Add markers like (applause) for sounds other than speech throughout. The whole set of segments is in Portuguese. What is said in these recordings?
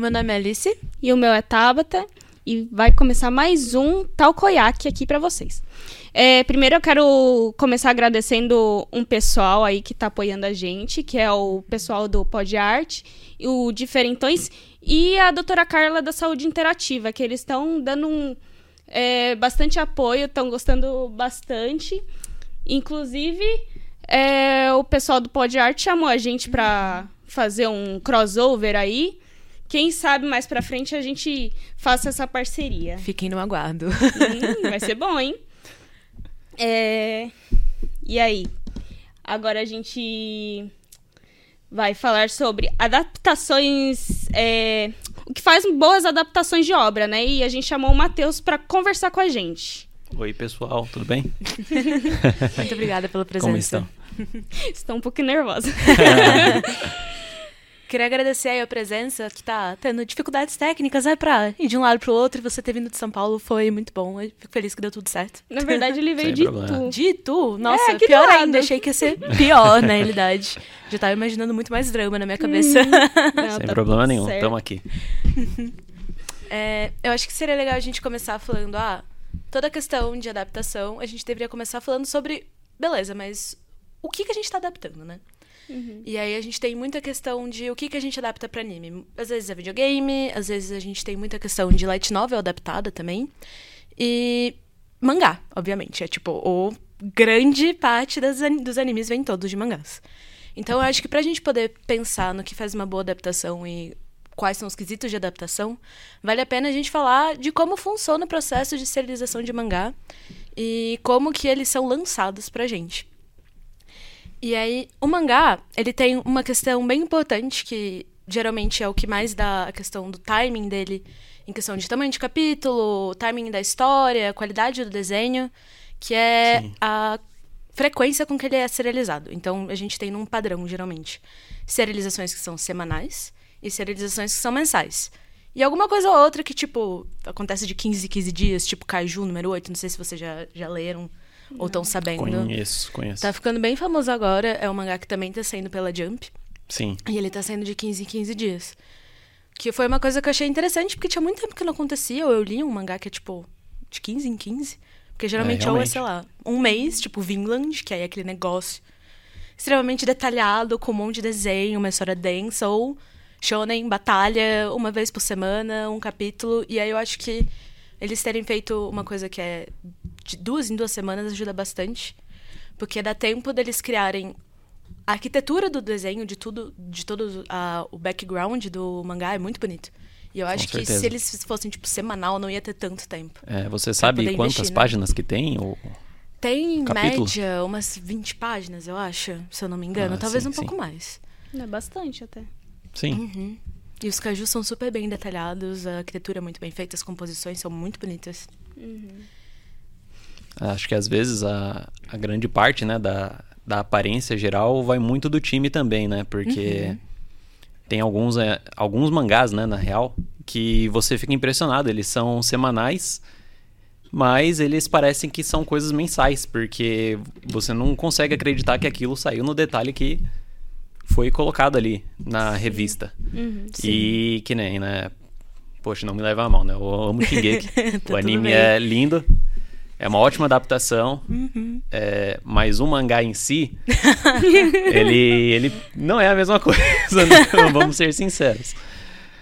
meu nome é Alice. E o meu é Tabata. E vai começar mais um Tal Koyak aqui para vocês. É, primeiro eu quero começar agradecendo um pessoal aí que tá apoiando a gente, que é o pessoal do Pod Art, o Diferentões e a doutora Carla da Saúde Interativa, que eles estão dando um, é, bastante apoio, estão gostando bastante. Inclusive, é, o pessoal do Pod Art chamou a gente para fazer um crossover aí. Quem sabe mais pra frente a gente faça essa parceria. Fiquem no aguardo. Hum, vai ser bom, hein? É... E aí? Agora a gente vai falar sobre adaptações. É... O que faz boas adaptações de obra, né? E a gente chamou o Matheus para conversar com a gente. Oi, pessoal, tudo bem? Muito obrigada pela presença. Como estão? Estou um pouco nervosa. (laughs) Queria agradecer aí a presença, que tá tendo dificuldades técnicas, né, pra ir de um lado pro outro. E você ter vindo de São Paulo foi muito bom. Eu fico feliz que deu tudo certo. Na verdade, ele veio Sem de problema. tu. De Itu? Nossa, É, pior ainda. Achei que ia ser pior, na realidade. Já tava imaginando muito mais drama na minha cabeça. (laughs) Não, Sem tá problema nenhum, certo. estamos aqui. (laughs) É, eu acho que seria legal a gente começar falando, ah, toda a questão de adaptação, a gente deveria começar falando sobre, beleza, mas o que, que a gente tá adaptando, né? E aí a gente tem muita questão de o que, que a gente adapta pra anime. Às vezes é videogame, às vezes a gente tem muita questão de light novel adaptada também. E mangá, obviamente. É tipo, o grande parte das, dos animes vem todos de mangás. Então eu acho que pra gente poder pensar no que faz uma boa adaptação e quais são os quesitos de adaptação, vale a pena a gente falar de como funciona o processo de serialização de mangá e como que eles são lançados pra gente. E aí, o mangá, ele tem uma questão bem importante que geralmente é o que mais dá a questão do timing dele, em questão de tamanho de capítulo, timing da história, qualidade do desenho, que é Sim. a frequência com que ele é serializado. Então, a gente tem num padrão, geralmente, serializações que são semanais e serializações que são mensais. E alguma coisa ou outra que, tipo, acontece de 15 em 15 dias, tipo Kaiju número 8, não sei se vocês já, já leram ou estão sabendo. Conheço, conheço. Tá ficando bem famoso agora. É um mangá que também tá saindo pela Jump. Sim, E ele tá saindo de 15 em 15 dias. Que foi uma coisa que eu achei interessante, porque tinha muito tempo que não acontecia. Ou eu li um mangá que é, tipo, de 15 em 15. Porque geralmente ou é, sei lá, um mês, tipo Vinland, que aí é aquele negócio extremamente detalhado, com um monte de desenho, uma história densa, ou shonen, batalha, uma vez por semana, um capítulo. E aí eu acho que eles terem feito uma coisa que é de duas em duas semanas ajuda bastante. Porque dá tempo deles criarem a arquitetura do desenho, de tudo, de todo o background do mangá é muito bonito. E eu acho que certeza. se eles fossem, tipo, semanal, não ia ter tanto tempo. É, você sabe quantas investir, né? páginas que tem? Ou... Tem, em Capítulo? média, umas 20 páginas, eu acho, se eu não me engano. Ah, Talvez sim, um pouco sim. mais. É bastante até. Sim, Uhum. E os cajus são super bem detalhados, a arquitetura é muito bem feita, as composições são muito bonitas. Acho que às vezes a, a grande parte né, da, da aparência geral vai muito do time também, né? Porque Uhum. tem alguns, é, alguns mangás, né, na real, que você fica impressionado. Eles são semanais, mas eles parecem que são coisas mensais, porque você não consegue acreditar que aquilo saiu no detalhe que foi colocado ali na revista. Uhum. E que nem, né? Poxa, não me leva a mão, né? Eu amo Shingeki. (laughs) Tá o anime é lindo. É uma ótima adaptação. Uhum. É, mas o mangá em si, (laughs) ele, ele não é a mesma coisa, (laughs) né? Vamos ser sinceros.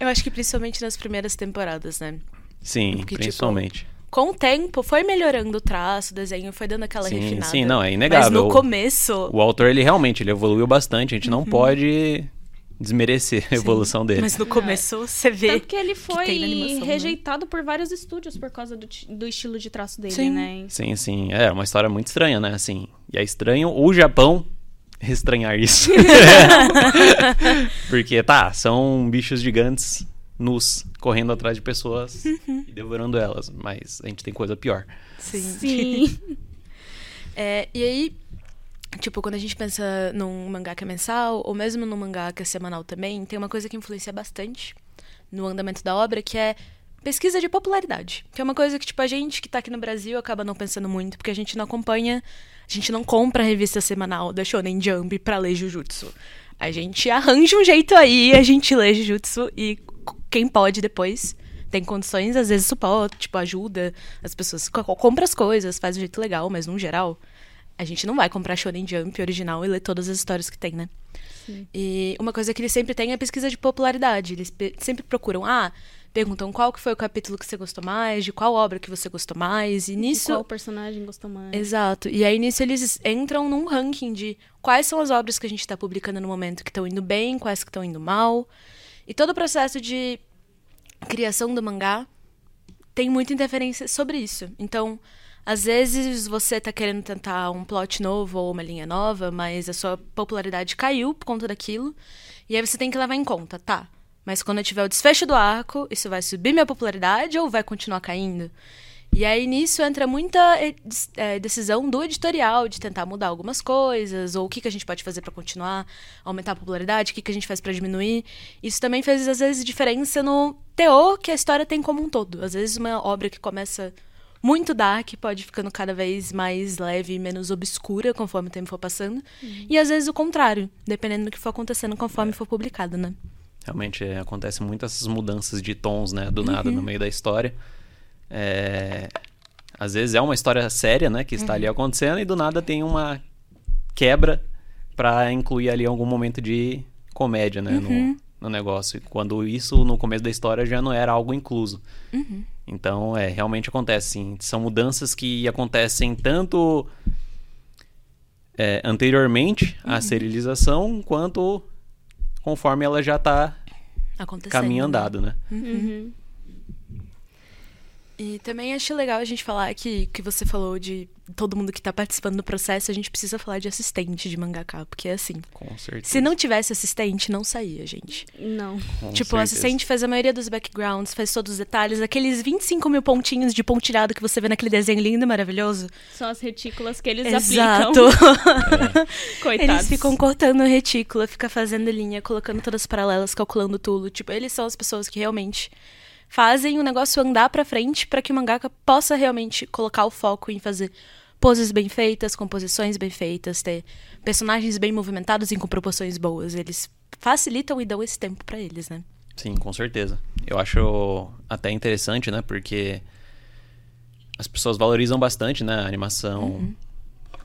Eu acho que principalmente nas primeiras temporadas, né? Sim, Porque, tipo, principalmente. Com o tempo, foi melhorando o traço, o desenho, foi dando aquela Sim, refinada. sim, não, é Mas inegável. no começo... O autor, ele realmente ele evoluiu bastante. A gente não pode desmerecer a evolução dele. Uhum. Mas no começo, você vê... Tanto que ele foi na animação, né? rejeitado por vários estúdios por causa do, do estilo de traço dele, Sim. né? Sim, sim. É uma história muito estranha, né? Assim, e é estranho o Japão estranhar isso. (laughs) Porque, tá, são bichos gigantes nus, correndo atrás de pessoas e devorando elas. Mas a gente tem coisa pior. Sim. Sim. (laughs) É, e aí, tipo, quando a gente pensa num mangá que é mensal, ou mesmo num mangá que é semanal também, tem uma coisa que influencia bastante no andamento da obra, que é pesquisa de popularidade. Que é uma coisa que, tipo, a gente que tá aqui no Brasil acaba não pensando muito, porque a gente não acompanha, a gente não compra a revista semanal da Shonen Jump pra ler Jujutsu. A gente arranja um jeito aí, a gente lê Jujutsu e quem pode depois tem condições, às vezes suporta, tipo, ajuda as pessoas, compra as coisas, faz um jeito legal, mas no geral, a gente não vai comprar Shonen Jump original e ler todas as histórias que tem, né? Sim. E uma coisa que eles sempre têm é pesquisa de popularidade. Eles sempre procuram, ah, perguntam qual que foi o capítulo que você gostou mais, de qual obra que você gostou mais, e nisso... qual personagem gostou mais. Exato. E aí, nisso, eles entram num ranking de quais são as obras que a gente está publicando no momento que estão indo bem, quais que estão indo mal. E todo o processo de criação do mangá tem muita interferência sobre isso. Então, às vezes você tá querendo tentar um plot novo ou uma linha nova, mas a sua popularidade caiu por conta daquilo. E aí você tem que levar em conta, tá? Mas quando eu tiver o desfecho do arco, isso vai subir minha popularidade ou vai continuar caindo? E aí nisso entra muita é, decisão do editorial de tentar mudar algumas coisas, ou o que, que a gente pode fazer para continuar, aumentar a popularidade, o que, que a gente faz para diminuir. Isso também fez, às vezes, diferença no teor que a história tem como um todo. Às vezes, uma obra que começa muito dark pode ficando cada vez mais leve e menos obscura conforme o tempo for passando. Uhum. E às vezes o contrário, dependendo do que for acontecendo conforme é. for publicado, né? Realmente é, acontecem muitas mudanças de tons, né? Do nada, uhum. no meio da história. É... Às vezes é uma história séria, né? Que está uhum. ali acontecendo e do nada tem uma quebra para incluir ali algum momento de comédia, né? No, uhum. no, negócio. Quando isso, no começo da história, já não era algo incluso. Uhum. Então, é, realmente acontece, sim. São mudanças que acontecem tanto... É, anteriormente à uhum. serialização, quanto conforme ela já está caminho andado, né? Uhum. uhum. E também acho legal a gente falar que que você falou de todo mundo que tá participando do processo, a gente precisa falar de assistente de mangaka, porque é assim. Com certeza. Se não tivesse assistente, não saía, gente. Não. Com tipo, certeza. o assistente faz a maioria dos backgrounds, faz todos os detalhes, aqueles 25 mil pontinhos de pontilhado que você vê naquele desenho lindo e maravilhoso. São as retículas que eles Exato. aplicam. é. (laughs) Coitados. Eles ficam cortando retícula, fica fazendo linha, colocando todas as paralelas, calculando tudo. Tipo, eles são as pessoas que realmente fazem o negócio andar para frente para que o mangaka possa realmente colocar o foco em fazer poses bem feitas, composições bem feitas, ter personagens bem movimentados e com proporções boas. Eles facilitam e dão esse tempo para eles, né? Sim, com certeza. Eu acho até interessante, né? Porque as pessoas valorizam bastante, né? A animação uhum.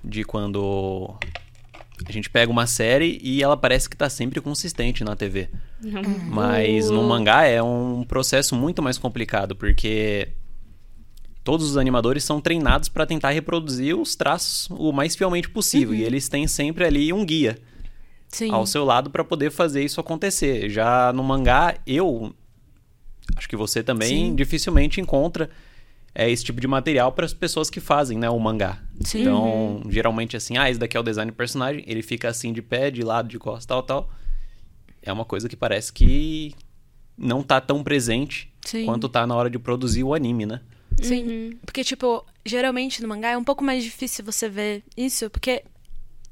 de quando a gente pega uma série e ela parece que tá sempre consistente na TV. Uhum. Mas no mangá é um processo muito mais complicado, porque todos os animadores são treinados para tentar reproduzir os traços o mais fielmente possível. Uhum. E eles têm sempre ali um guia Sim. ao seu lado para poder fazer isso acontecer. Já no mangá, eu acho que você também Sim. dificilmente encontra é esse tipo de material para as pessoas que fazem, né, o mangá. Sim. Então, geralmente assim, ah, esse daqui é o design do personagem, ele fica assim de pé, de lado, de costas, tal, tal. É uma coisa que parece que não tá tão presente Sim. quanto tá na hora de produzir o anime, né? Sim. Uhum. Porque, tipo, geralmente no mangá é um pouco mais difícil você ver isso, porque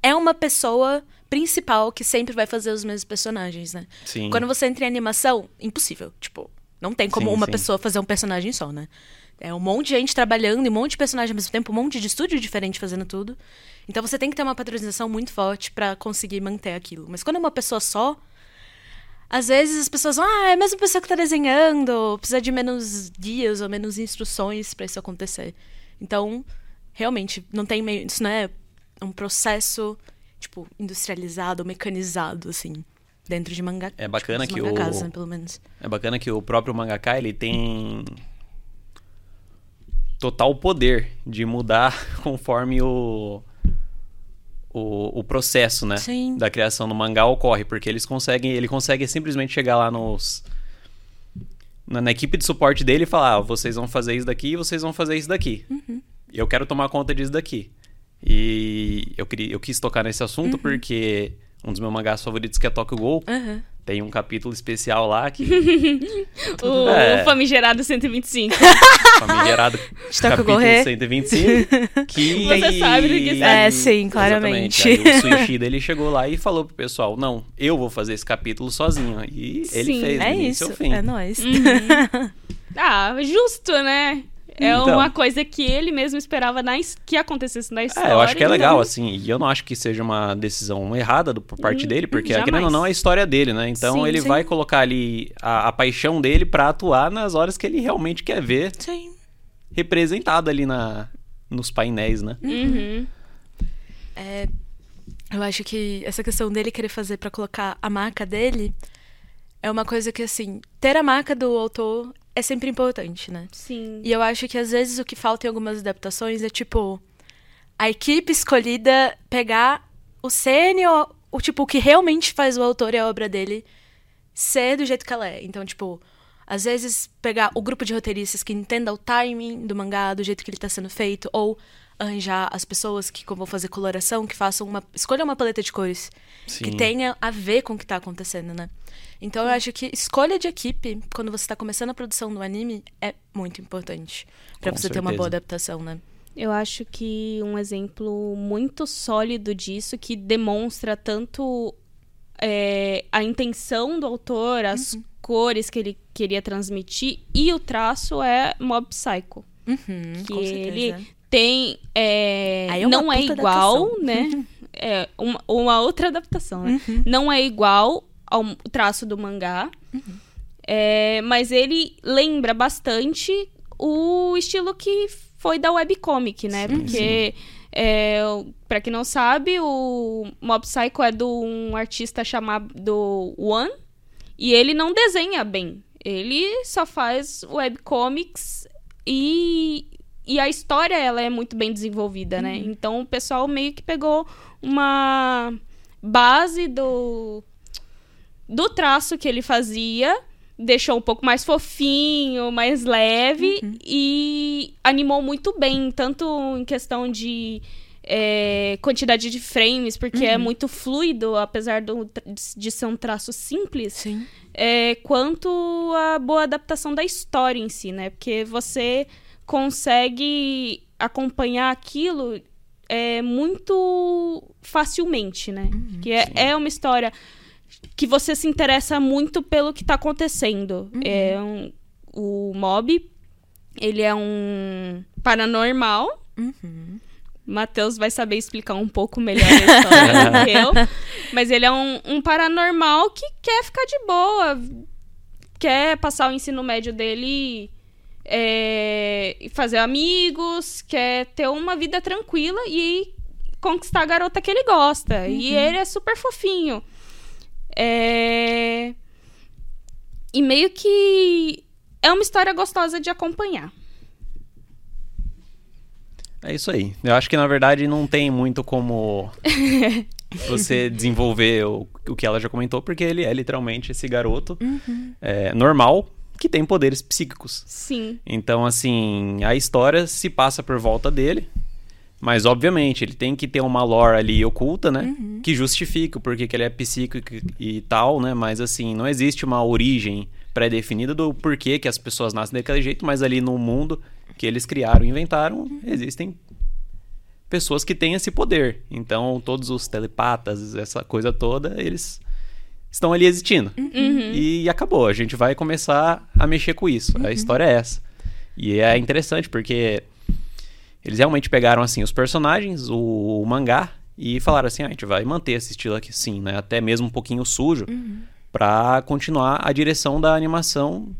é uma pessoa principal que sempre vai fazer os mesmos personagens, né? Sim. Quando você entra em animação, impossível. Tipo, não tem como sim, uma sim. pessoa fazer um personagem só, né? É um monte de gente trabalhando e um monte de personagem ao mesmo tempo, um monte de estúdio diferente fazendo tudo. Então você tem que ter uma patronização muito forte para conseguir manter aquilo. Mas quando é uma pessoa só, às vezes as pessoas vão, ah, é a mesma pessoa que tá desenhando, precisa de menos dias ou menos instruções para isso acontecer. Então, realmente, não tem meio. Isso não é um processo, tipo, industrializado, mecanizado, assim dentro de mangá. É bacana tipo, que o né, pelo menos. É bacana que o próprio mangaka ele tem total poder de mudar (laughs) conforme o, o, o processo, né? Sim. Da criação do mangá ocorre, porque eles conseguem, ele consegue simplesmente chegar lá nos na, na equipe de suporte dele e falar, ah, vocês vão fazer isso daqui, vocês vão fazer isso daqui. Uhum. Eu quero tomar conta disso daqui. E eu, queria, eu quis tocar nesse assunto uhum. porque um dos meus mangás favoritos que é Tokyo Ghoul. Uhum. Tem um capítulo especial lá que. (laughs) o é... famigerado 125. (laughs) famigerado capítulo correr. 125. Que... (laughs) Você sabe do que é. É, sim, claramente. Aí o Suishida ele chegou lá e falou pro pessoal: Não, eu vou fazer esse capítulo sozinho. E ele sim, fez, é isso. Fim. É nóis. Uhum. ah, justo, né? É Então. uma coisa que ele mesmo esperava na que acontecesse na história. É, eu acho que é legal, não- assim, e eu não acho que seja uma decisão errada do- por parte Hum, dele, porque, jamais. querendo ou não, é a história dele, né? Então Sim, ele sim. vai colocar ali a, a paixão dele pra atuar nas horas que ele realmente quer ver Sim. representado ali na, nos painéis, né? Uhum. É, eu acho que essa questão dele querer fazer pra colocar a marca dele é uma coisa que, assim, ter a marca do autor é sempre importante, né? Sim. E eu acho que às vezes o que falta em algumas adaptações é tipo a equipe escolhida pegar o sênior, o tipo o que realmente faz o autor e a obra dele ser do jeito que ela é. Então, tipo, às vezes pegar o grupo de roteiristas que entenda o timing do mangá, do jeito que ele tá sendo feito, ou arranjar as pessoas que vão fazer coloração, que façam uma. escolha uma paleta de cores que Sim. tenha a ver com o que tá acontecendo, né? Então eu acho que escolha de equipe, quando você tá começando a produção do anime, é muito importante. Pra Com você ter uma certeza. boa adaptação, né? Eu acho que um exemplo muito sólido disso, que demonstra tanto é, a intenção do autor, as Uhum. cores que ele queria transmitir e o traço é Mob Psycho. Uhum, Que com certeza. ele tem. é, Aí é não é igual, adaptação. né? (laughs) É uma, uma outra adaptação, né? Uhum. Não é igual ao traço do mangá. Uhum. É, mas ele lembra bastante o estilo que foi da webcomic, né? Sim, Porque, é, pra quem não sabe, o Mob Psycho é de um artista chamado One. E ele não desenha bem. Ele só faz webcomics e, e a história ela é muito bem desenvolvida, né? Então o pessoal meio que pegou uma base do do traço que ele fazia, deixou um pouco mais fofinho, mais leve e animou muito bem, tanto em questão de é, quantidade de frames, porque é muito fluido, apesar do, de ser um traço simples, Sim. é, quanto a boa adaptação da história em si, né? Porque você consegue acompanhar aquilo é, muito facilmente, né? que é, é uma história que você se interessa muito pelo que tá acontecendo. É um, o Mob, ele é um paranormal. Uhum. Matheus vai saber explicar um pouco melhor a história do (laughs) que eu. Mas ele é um, um paranormal que quer ficar de boa. Quer passar o ensino médio dele é, e fazer amigos. Quer ter uma vida tranquila e conquistar a garota que ele gosta. E ele é super fofinho. É... E meio que é uma história gostosa de acompanhar. É isso aí. Eu acho que na verdade não tem muito como (laughs) você desenvolver o, o que ela já comentou, porque ele é literalmente esse garoto é, normal que tem poderes psíquicos. Sim. Então, assim, a história se passa por volta dele. Mas, obviamente, ele tem que ter uma lore ali oculta, né? Que justifique o porquê que ele é psíquico e e tal, né? Mas, assim, não existe uma origem pré-definida do porquê que as pessoas nascem daquele jeito, mas ali no mundo que eles criaram e inventaram, existem pessoas que têm esse poder. Então, todos os telepatas, essa coisa toda, eles estão ali existindo. E acabou. A gente vai começar a mexer com isso. A história é essa. E é interessante porque eles realmente pegaram assim os personagens, o, o mangá e falaram assim, ah, a gente vai manter esse estilo aqui sim, né? Até mesmo um pouquinho sujo, pra continuar a direção da animação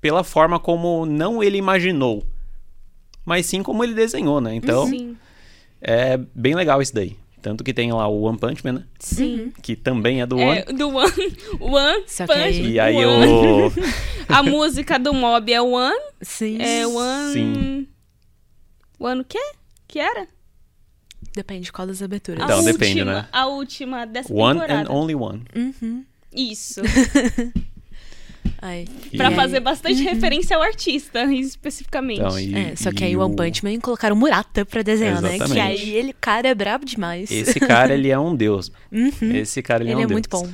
pela forma como não ele imaginou, mas sim como ele desenhou, né? Então, Sim. é bem legal isso daí. Tanto que tem lá o One Punch Man, né? Sim. Que também é do É, One. do One. (laughs) One Só Punch. aí- E aí One. o. (laughs) A música do Mob é One. Sim. É One. Sim. One o quê? Que era? Depende qual das aberturas. Então, a depende, última, né? A última dessa One and temporada. Only One. Uhum. Isso. (laughs) E- pra aí- fazer bastante referência ao artista, especificamente. Então, e- É, só que e aí o One Punch Man colocaram o Murata pra desenhar, né? Que Exatamente. aí ele, cara, é brabo demais. Esse cara, ele é um deus. Uhum. Esse cara, ele, Ele é um é deus. muito bom.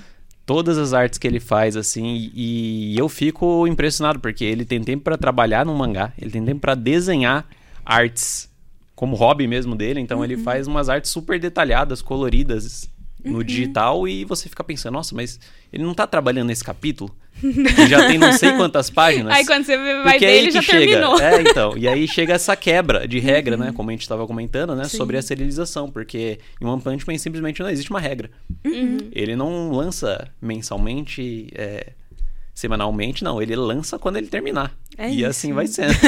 Todas as artes que ele faz, assim, e eu fico impressionado, porque ele tem tempo pra trabalhar no mangá, ele tem tempo pra desenhar artes como hobby mesmo dele, então Uhum. ele faz umas artes super detalhadas, coloridas, no Uhum. digital e você fica pensando, nossa, mas ele não tá trabalhando nesse capítulo? Que (laughs) já tem não sei quantas páginas. Aí quando você vai ver, aí ele que já chega. terminou. É, então. E aí chega essa quebra de regra, Uhum. né? Como a gente estava comentando, né? Sim. Sobre a serialização. Porque em One Punch Man simplesmente não existe uma regra. Uhum. Ele não lança mensalmente, é, semanalmente, não. Ele lança quando ele terminar. É e isso. assim vai sendo. (laughs)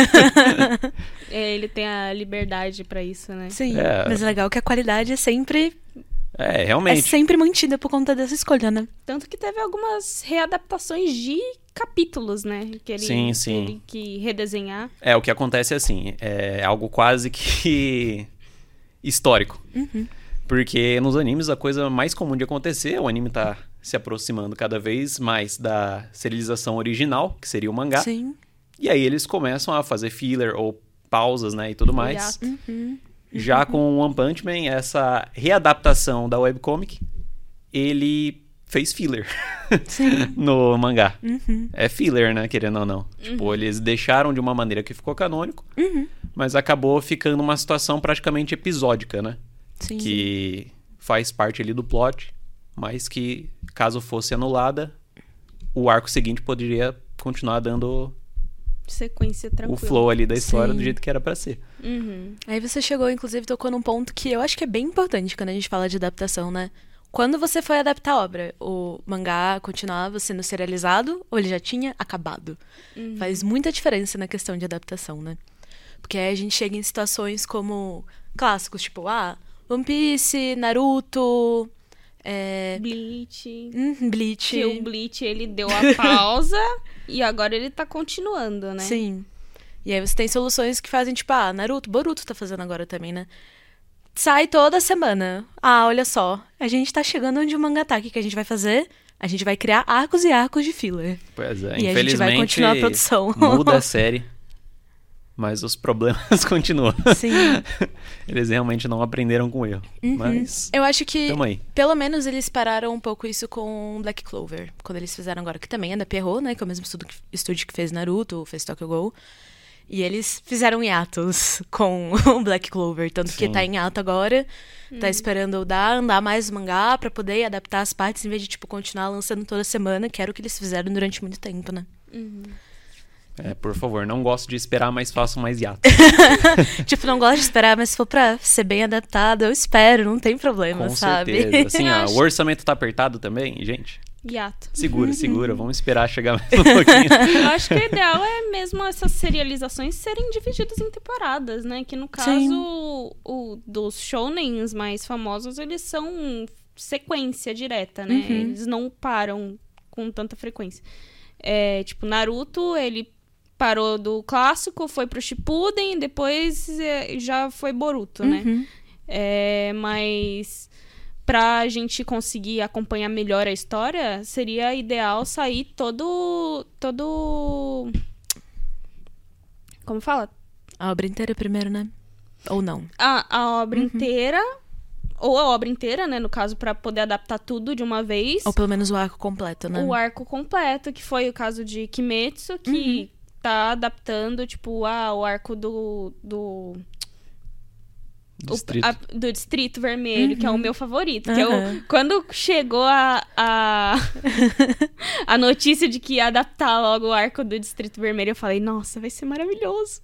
É, ele tem a liberdade pra isso, né? Sim, É. mas é legal que a qualidade é sempre, É, é realmente. sempre mantida por conta dessa escolha, né? Tanto que teve algumas readaptações de capítulos, né? Que ele, Sim, que sim. ele que redesenhar. É, o que acontece é assim, é algo quase que histórico. Uhum. Porque nos animes a coisa mais comum de acontecer, o anime tá se aproximando cada vez mais da serialização original, que seria o mangá. Sim. E aí eles começam a fazer filler ou pausas, né, e tudo mais. Hiato. Uhum. Já com One Punch Man, essa readaptação da webcomic, ele fez filler (laughs) no mangá. Uhum. É filler, né, querendo ou não. Tipo, eles deixaram de uma maneira que ficou canônico, Uhum. mas acabou ficando uma situação praticamente episódica, né? Sim. Que faz parte ali do plot, mas que, caso fosse anulada, o arco seguinte poderia continuar dando Sequência tranquila. o flow ali da história Sim. do jeito que era pra ser. Uhum. Aí você chegou, inclusive, tocou num ponto que eu acho que é bem importante quando a gente fala de adaptação, né? Quando você foi adaptar a obra, o mangá continuava sendo serializado ou ele já tinha acabado? Faz muita diferença na questão de adaptação, né? Porque aí a gente chega em situações como clássicos, tipo, ah, One Piece, Naruto, é, Bleach. hum, Bleach. Que o Bleach, ele deu a pausa (laughs) e agora ele tá continuando, né? Sim. E aí você tem soluções que fazem, tipo, ah, Naruto, Boruto tá fazendo agora também, né? Sai toda semana. Ah, olha só. A gente tá chegando onde o mangá tá. O que, que a gente vai fazer? A gente vai criar arcos e arcos de filler. Pois é, E a gente infelizmente vai continuar a produção. muda a série, (laughs) mas os problemas (laughs) continuam. Sim. (laughs) Eles realmente não aprenderam com o erro. Mas Eu acho que, pelo menos, eles pararam um pouco isso com Black Clover. Quando eles fizeram agora, que também é da Pierrot, né? Que é o mesmo estudo que- estúdio que fez Naruto, fez Tokyo Ghoul. E eles fizeram hiatos (laughs) com o Black Clover. Tanto que Sim. tá em hiato agora. Tá esperando dar, andar mais o mangá pra poder adaptar as partes, em vez de, tipo, continuar lançando toda semana, que era o que eles fizeram durante muito tempo, né? É, por favor, não gosto de esperar, mas façam mais hiato. (laughs) tipo, não gosto de esperar, mas se for pra ser bem adaptado, eu espero, não tem problema, Com sabe? certeza. Assim, (laughs) ó, acho- o orçamento tá apertado também, gente. Hiato. Segura, (laughs) segura. Vamos esperar chegar mais um pouquinho. Eu acho que o ideal é mesmo essas serializações serem divididas em temporadas, né? Que no caso, o, dos shounens mais famosos, eles são sequência direta, né? Uhum. Eles não param com tanta frequência. É, tipo, Naruto, ele parou do clássico, foi pro Shippuden, depois é, já foi Boruto, né? Uhum. É, mas pra gente conseguir acompanhar melhor a história, seria ideal sair todo. todo. Como fala? A obra inteira primeiro, né? Ou não. A, a obra inteira. Ou a obra inteira, né? No caso, pra poder adaptar tudo de uma vez. Ou pelo menos o arco completo, né? O arco completo, que foi o caso de Kimetsu, que tá adaptando, tipo, ah, o arco do. do o- Distrito. a- do Distrito Vermelho, que é o meu favorito. Que eu, quando chegou a, a, (laughs) a notícia de que ia adaptar logo o arco do Distrito Vermelho, eu falei, nossa, vai ser maravilhoso.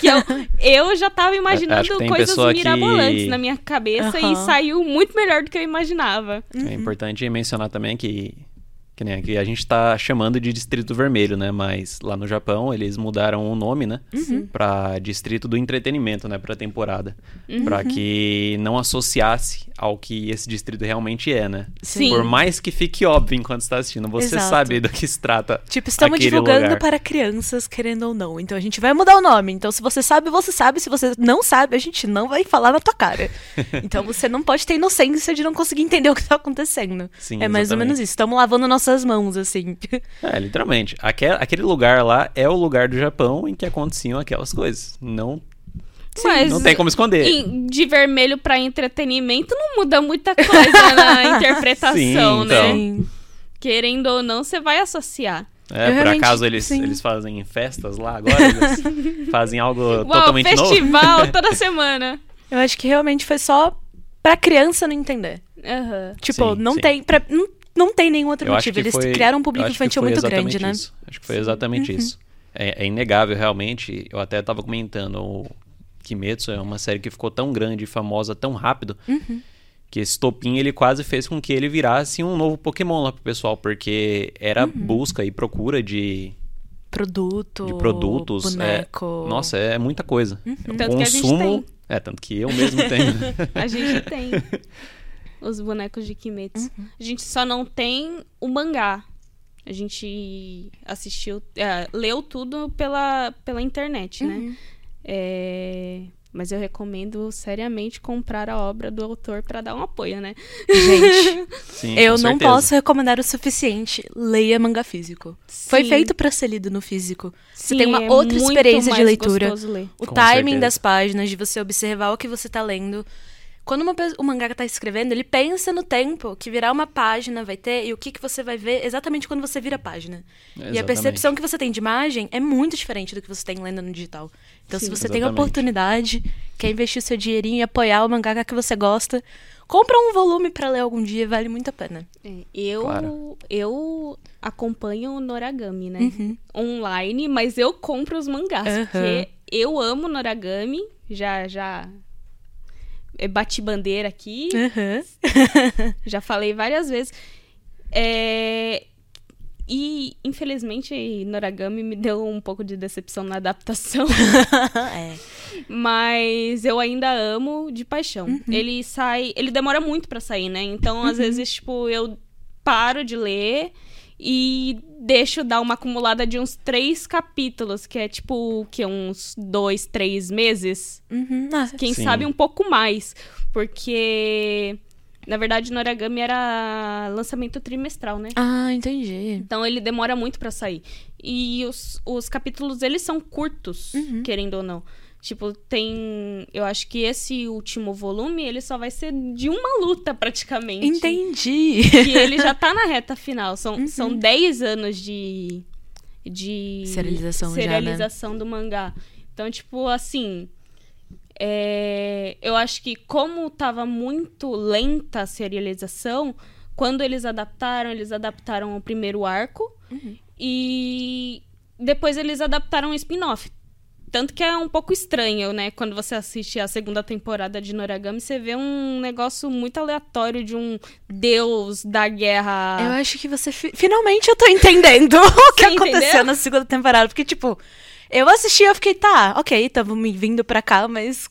que eu, eu já tava Acho imaginando coisas pessoa que- mirabolantes na minha cabeça e Aham. saiu muito melhor do que eu imaginava. Uhum. É importante mencionar também que, que nem aqui a gente tá chamando de Distrito Vermelho, né? Mas lá no Japão eles mudaram o nome, né? Uhum. Pra Distrito do Entretenimento, né? Pra temporada. Uhum. Pra que não associasse ao que esse distrito realmente é, né? Sim. Por mais que fique óbvio enquanto está assistindo, você Exato. sabe do que se trata. Tipo, estamos divulgando lugar. para crianças, querendo ou não. Então a gente vai mudar o nome. Então, se você sabe, você sabe. Se você não sabe, a gente não vai falar na tua cara. (laughs) Então você não pode ter inocência de não conseguir entender o que tá acontecendo. Sim, é mais ou menos isso. Estamos lavando nossas mãos, assim. (laughs) É, literalmente. Aque- aquele lugar lá é o lugar do Japão em que aconteciam aquelas coisas. Não, Mas não tem como esconder. em- de vermelho pra entretenimento não muda muita coisa na (laughs) interpretação, Sim, né? então. Sim. Querendo ou não, você vai associar. É, Eu por acaso eles, sim. eles fazem festas lá agora? Eles (laughs) fazem algo Uau, totalmente novo? festival toda semana. Eu acho que realmente foi só pra criança não entender. Aham. Tipo, Sim, não sim. tem. Pra, não, não tem nenhum outro motivo. Eles foi- criaram um público infantil muito grande, né? isso. Acho que foi exatamente isso. É, é inegável, realmente. Eu até tava comentando, o Kimetsu é uma série que ficou tão grande e famosa tão rápido Uhum. que esse topim ele quase fez com que ele virasse um novo Pokémon lá pro pessoal, porque era Uhum. busca e procura de, Produto. de produtos. Boneco. É, nossa, é muita coisa. É um Tanto que a gente consumo. tem. É, tanto que eu mesmo tenho. (laughs) A gente tem (laughs) os bonecos de Kimetsu. Uhum. A gente só não tem o mangá. A gente assistiu, é, leu tudo pela, pela internet, Uhum. né? É, Mas eu recomendo seriamente comprar a obra do autor pra dar um apoio, né? Gente, (laughs) Sim, eu não certeza. posso recomendar o suficiente. Leia mangá físico. Foi Sim. feito pra ser lido no físico. Você Sim, tem uma é outra experiência de leitura. O Com timing certeza. das páginas, de você observar o que você tá lendo. Quando uma o mangaka tá escrevendo, ele pensa no tempo que virar uma página vai ter e o que, que você vai ver exatamente quando você vira a página. E a Exatamente. percepção que você tem de imagem é muito diferente do que você tem lendo no digital. Então, se Sim. você tem a Exatamente. oportunidade, quer investir seu dinheirinho e apoiar o mangaka que você gosta, compra um volume pra ler algum dia, vale muito a pena. É, eu, Claro. eu acompanho o Noragami, né? Uhum. Online, mas eu compro os mangás. Aham. Porque eu amo Noragami. Já, já bati bandeira aqui. Já falei várias vezes. É, E, infelizmente, Noragami me deu um pouco de decepção na adaptação. (laughs) é. Mas eu ainda amo de paixão. Uhum. Ele sai. Ele demora muito pra sair, né? Então, às vezes, tipo, eu paro de ler e deixo dar uma acumulada de uns três capítulos, que é tipo, que uns dois, três meses. Uhum. Ah, Quem Sim. sabe um pouco mais. Porque. Na verdade, Noragami era lançamento trimestral, né? Ah, entendi. Então ele demora muito pra sair. E os, os capítulos, eles são curtos, Uhum. querendo ou não. Tipo, tem. Eu acho que esse último volume, ele só vai ser de uma luta, praticamente. Entendi. E ele já tá na reta final. São, Uhum. são 10 anos de. De. Serialização já, né? serialização do mangá. Então, tipo, assim. é, eu acho que como tava muito lenta a serialização, quando eles adaptaram, eles adaptaram o primeiro arco Uhum. e depois eles adaptaram um spin-off. Tanto que é um pouco estranho, né? Quando você assiste a segunda temporada de Noragami, você vê um negócio muito aleatório de um deus da guerra. Eu acho que você. fi- Finalmente eu tô entendendo (laughs) o que aconteceu entendeu? na segunda temporada. Porque, tipo, eu assisti e eu fiquei, tá, ok, tava me vindo pra cá, mas.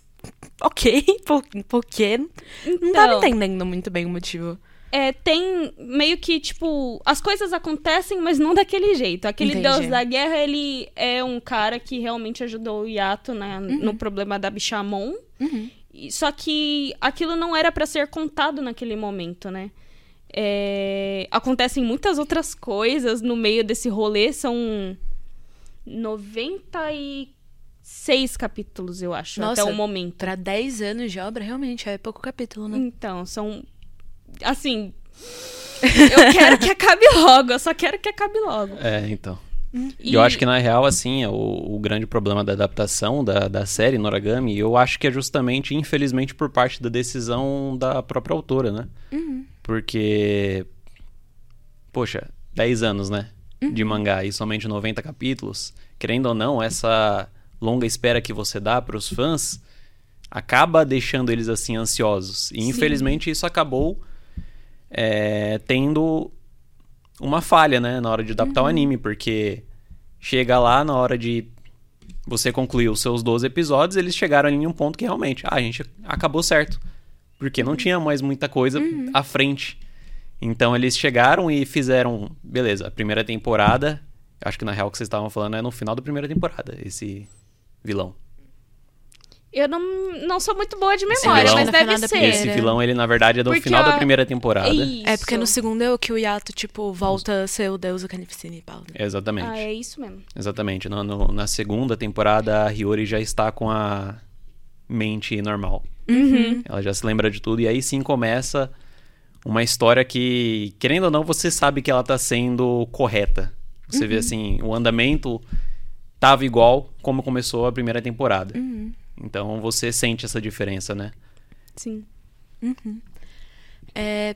Ok, (laughs) por, por quê? Não tava Então. entendendo muito bem o motivo. É, tem meio que, tipo, as coisas acontecem, mas não daquele jeito. Aquele Entendi. deus da guerra, ele é um cara que realmente ajudou o Yato né, no problema da Bichamon. Uhum. E- Só que aquilo não era pra ser contado naquele momento, né? É, acontecem muitas outras coisas no meio desse rolê. São 96 capítulos, eu acho, Nossa. até o momento. Pra 10 anos de obra, realmente, é pouco capítulo, né? Então, são. Assim. eu quero que acabe logo, eu só quero que acabe logo. É, então. E eu acho que, na real, assim, o, o grande problema da adaptação da, da série Noragami, eu acho que é justamente, infelizmente, por parte da decisão da própria autora, né? Porque, poxa, 10 anos, né? De mangá e somente 90 capítulos, querendo ou não, essa longa espera que você dá para os fãs acaba deixando eles assim ansiosos. E infelizmente isso acabou é, tendo uma falha, né, na hora de adaptar o anime, porque chega lá na hora de você concluir os seus 12 episódios, eles chegaram ali em um ponto que realmente, ah, a gente acabou certo. Porque não tinha mais muita coisa à frente. Então eles chegaram e fizeram, beleza, a primeira temporada, acho que na real o que vocês estavam falando é no final da primeira temporada, esse vilão. Eu não, não sou muito boa de memória, vilão- mas No deve da ser. primeira. Esse vilão, ele na verdade é do Porque final da a- primeira temporada. Isso. É porque no segundo é o que o Yato, tipo, volta a ser o deus do Carnificina e pau. né? Exatamente. Ah, é isso mesmo. Exatamente. No- no- na segunda temporada, a Hiyori já está com a mente normal. Uhum. Ela já se lembra de tudo. E aí sim começa uma história que, querendo ou não, você sabe que ela tá sendo correta. Você vê assim, o andamento tava igual como começou a primeira temporada. Então você sente essa diferença, né? Sim. É,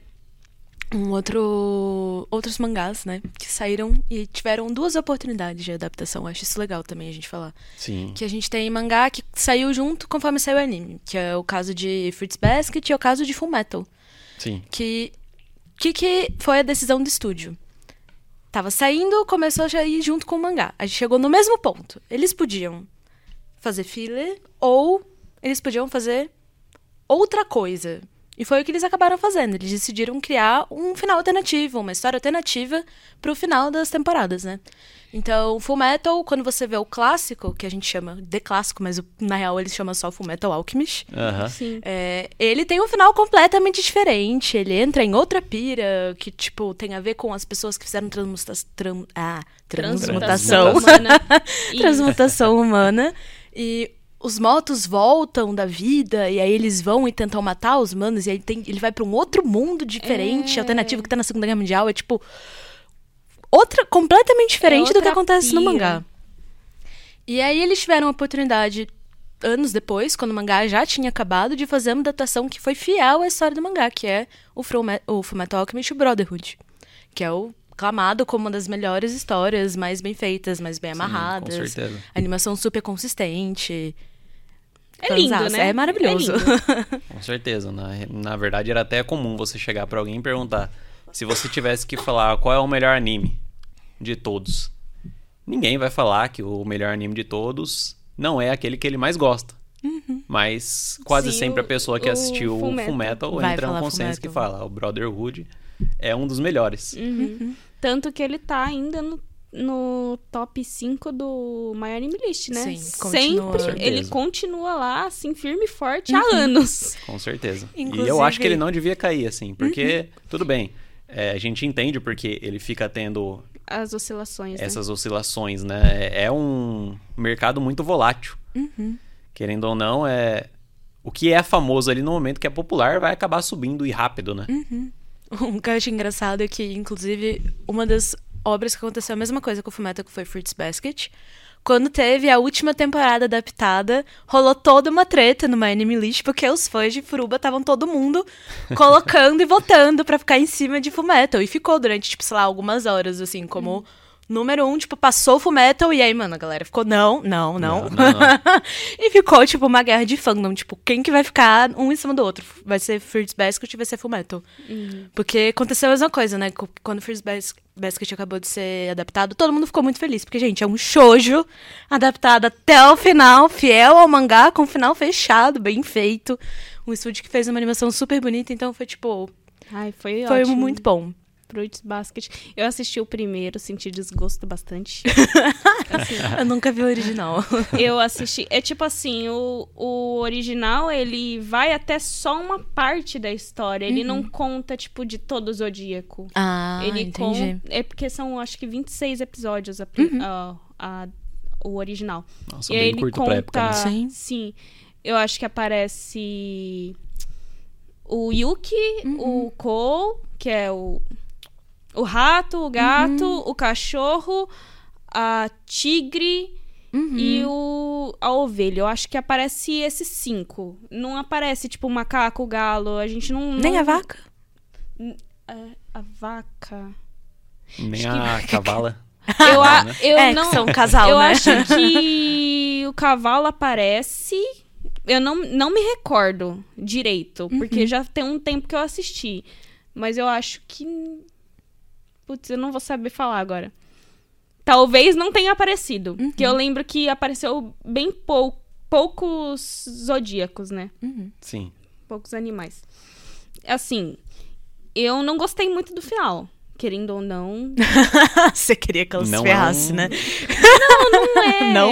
um outro outros mangás, né, que saíram e tiveram duas oportunidades de adaptação. Acho isso legal também a gente falar. Sim. Que a gente tem mangá que saiu junto conforme saiu o anime, que é o caso de Fruits Basket e o caso de Full Metal. Sim. Que que que foi a decisão do estúdio? Tava saindo, começou a ir junto com o mangá. A gente chegou no mesmo ponto. Eles podiam fazer filler ou eles podiam fazer outra coisa. E foi o que eles acabaram fazendo. Eles decidiram criar um final alternativo, uma história alternativa pro final das temporadas, né? Então, Full Metal, quando você vê o clássico, que a gente chama de clássico, mas na real eles chamam só Full Metal Alchemist, é, ele tem um final completamente diferente. Ele entra em outra pira que, tipo, tem a ver com as pessoas que fizeram transmuta tran ah, (laughs) transmutação. humana. Isso. transmutação humana. E os motos voltam da vida, e aí eles vão e tentam matar os humanos, e aí tem, ele vai pra um outro mundo diferente, É. alternativo que tá na Segunda Guerra Mundial. É tipo. Outra, completamente diferente do que outra acontece no mangá. E aí eles tiveram a oportunidade, anos depois, quando o mangá já tinha acabado, de fazer uma adaptação que foi fiel à história do mangá, que é o, Fullme- o Fullmetal Alchemist Brotherhood. Que é o clamado como uma das melhores histórias, mais bem feitas, mais bem Sim, amarradas. com certeza. Animação super consistente. É lindo, né? É maravilhoso. É lindo. (laughs) Com certeza. Na, na verdade, era até comum você chegar pra alguém e perguntar se você tivesse que falar qual é o melhor anime de todos. Ninguém vai falar que o melhor anime de todos não é aquele que ele mais gosta. Mas quase Sim, sempre a pessoa que o assistiu o Fullmetal. Vai entra no falar consenso que fala o Brotherhood é um dos melhores. Uhum. Tanto que ele tá ainda no, no top 5 do My Anime List, né? Sim, continua. Sempre ele continua lá, assim, firme e forte há anos. (laughs) Com certeza. E Inclusive- eu acho que ele não devia cair, assim, porque, tudo bem, é, a gente entende porque ele fica tendo As oscilações, né? essas oscilações, né? É- É um mercado muito volátil. Querendo ou não, é o que é famoso ali no momento que é popular vai acabar subindo e rápido, né? (laughs) Um que eu engraçado é que, inclusive, uma das obras que aconteceu a mesma coisa com o Fullmetal, que foi Fruits Basket. Quando teve a última temporada adaptada, rolou toda uma treta no My Anime List, porque os fãs de Furuba estavam todo mundo (laughs) colocando e votando pra ficar em cima de Fullmetal. E ficou durante, tipo, sei lá, algumas horas, assim, como número um, tipo, passou o Fullmetal, e aí, mano, a galera ficou, não, não, não. Não, não, (laughs) e ficou, tipo, uma guerra de fandom. Tipo, quem que vai ficar um em cima do outro? Vai ser Fruits Basket e vai ser Fullmetal. Porque aconteceu a mesma coisa, né? Quando Fruits Bas- Basket acabou de ser adaptado, todo mundo ficou muito feliz. Porque, gente, é um shoujo adaptado até o final, fiel ao mangá, com um final fechado, bem feito. Um estúdio que fez uma animação super bonita, então foi, tipo, Ai, foi, foi ótimo. muito bom. Fruits Basket. Eu assisti o primeiro, senti desgosto bastante. (laughs) Assim, Eu nunca vi o original. eu assisti. É tipo assim, o, o original, ele vai até só uma parte da história. Ele não conta, tipo, de todo o Zodíaco. Ah, ele entendi. conta. É porque são, acho que, 26 episódios a, pri- a- a- o original. Nossa, e bem ele curto conta. pra época, né? Sim. Sim. Eu acho que aparece o Yuki, o Ko, que é o, o rato, o gato, o cachorro, a tigre e o, a ovelha. Eu acho que aparece esses cinco. Não aparece, tipo, o macaco, o galo. A gente não. Nem não- a vaca? É, a vaca. Nem a cavala. (laughs) Eu, a- né? eu é, não. que são um casal, eu né? acho (laughs) que o cavalo aparece. Eu não, não me recordo direito, porque Uhum. já tem um tempo que eu assisti. Mas eu acho que. Putz, eu não vou saber falar agora. Talvez não tenha aparecido. Uhum. Que eu lembro que apareceu bem pou, poucos zodíacos, né? Sim. Poucos animais. Assim, eu não gostei muito do final. Querendo ou não, (laughs) Você queria que ela se Não é ferrasse, um- né? Não (laughs) é. Não?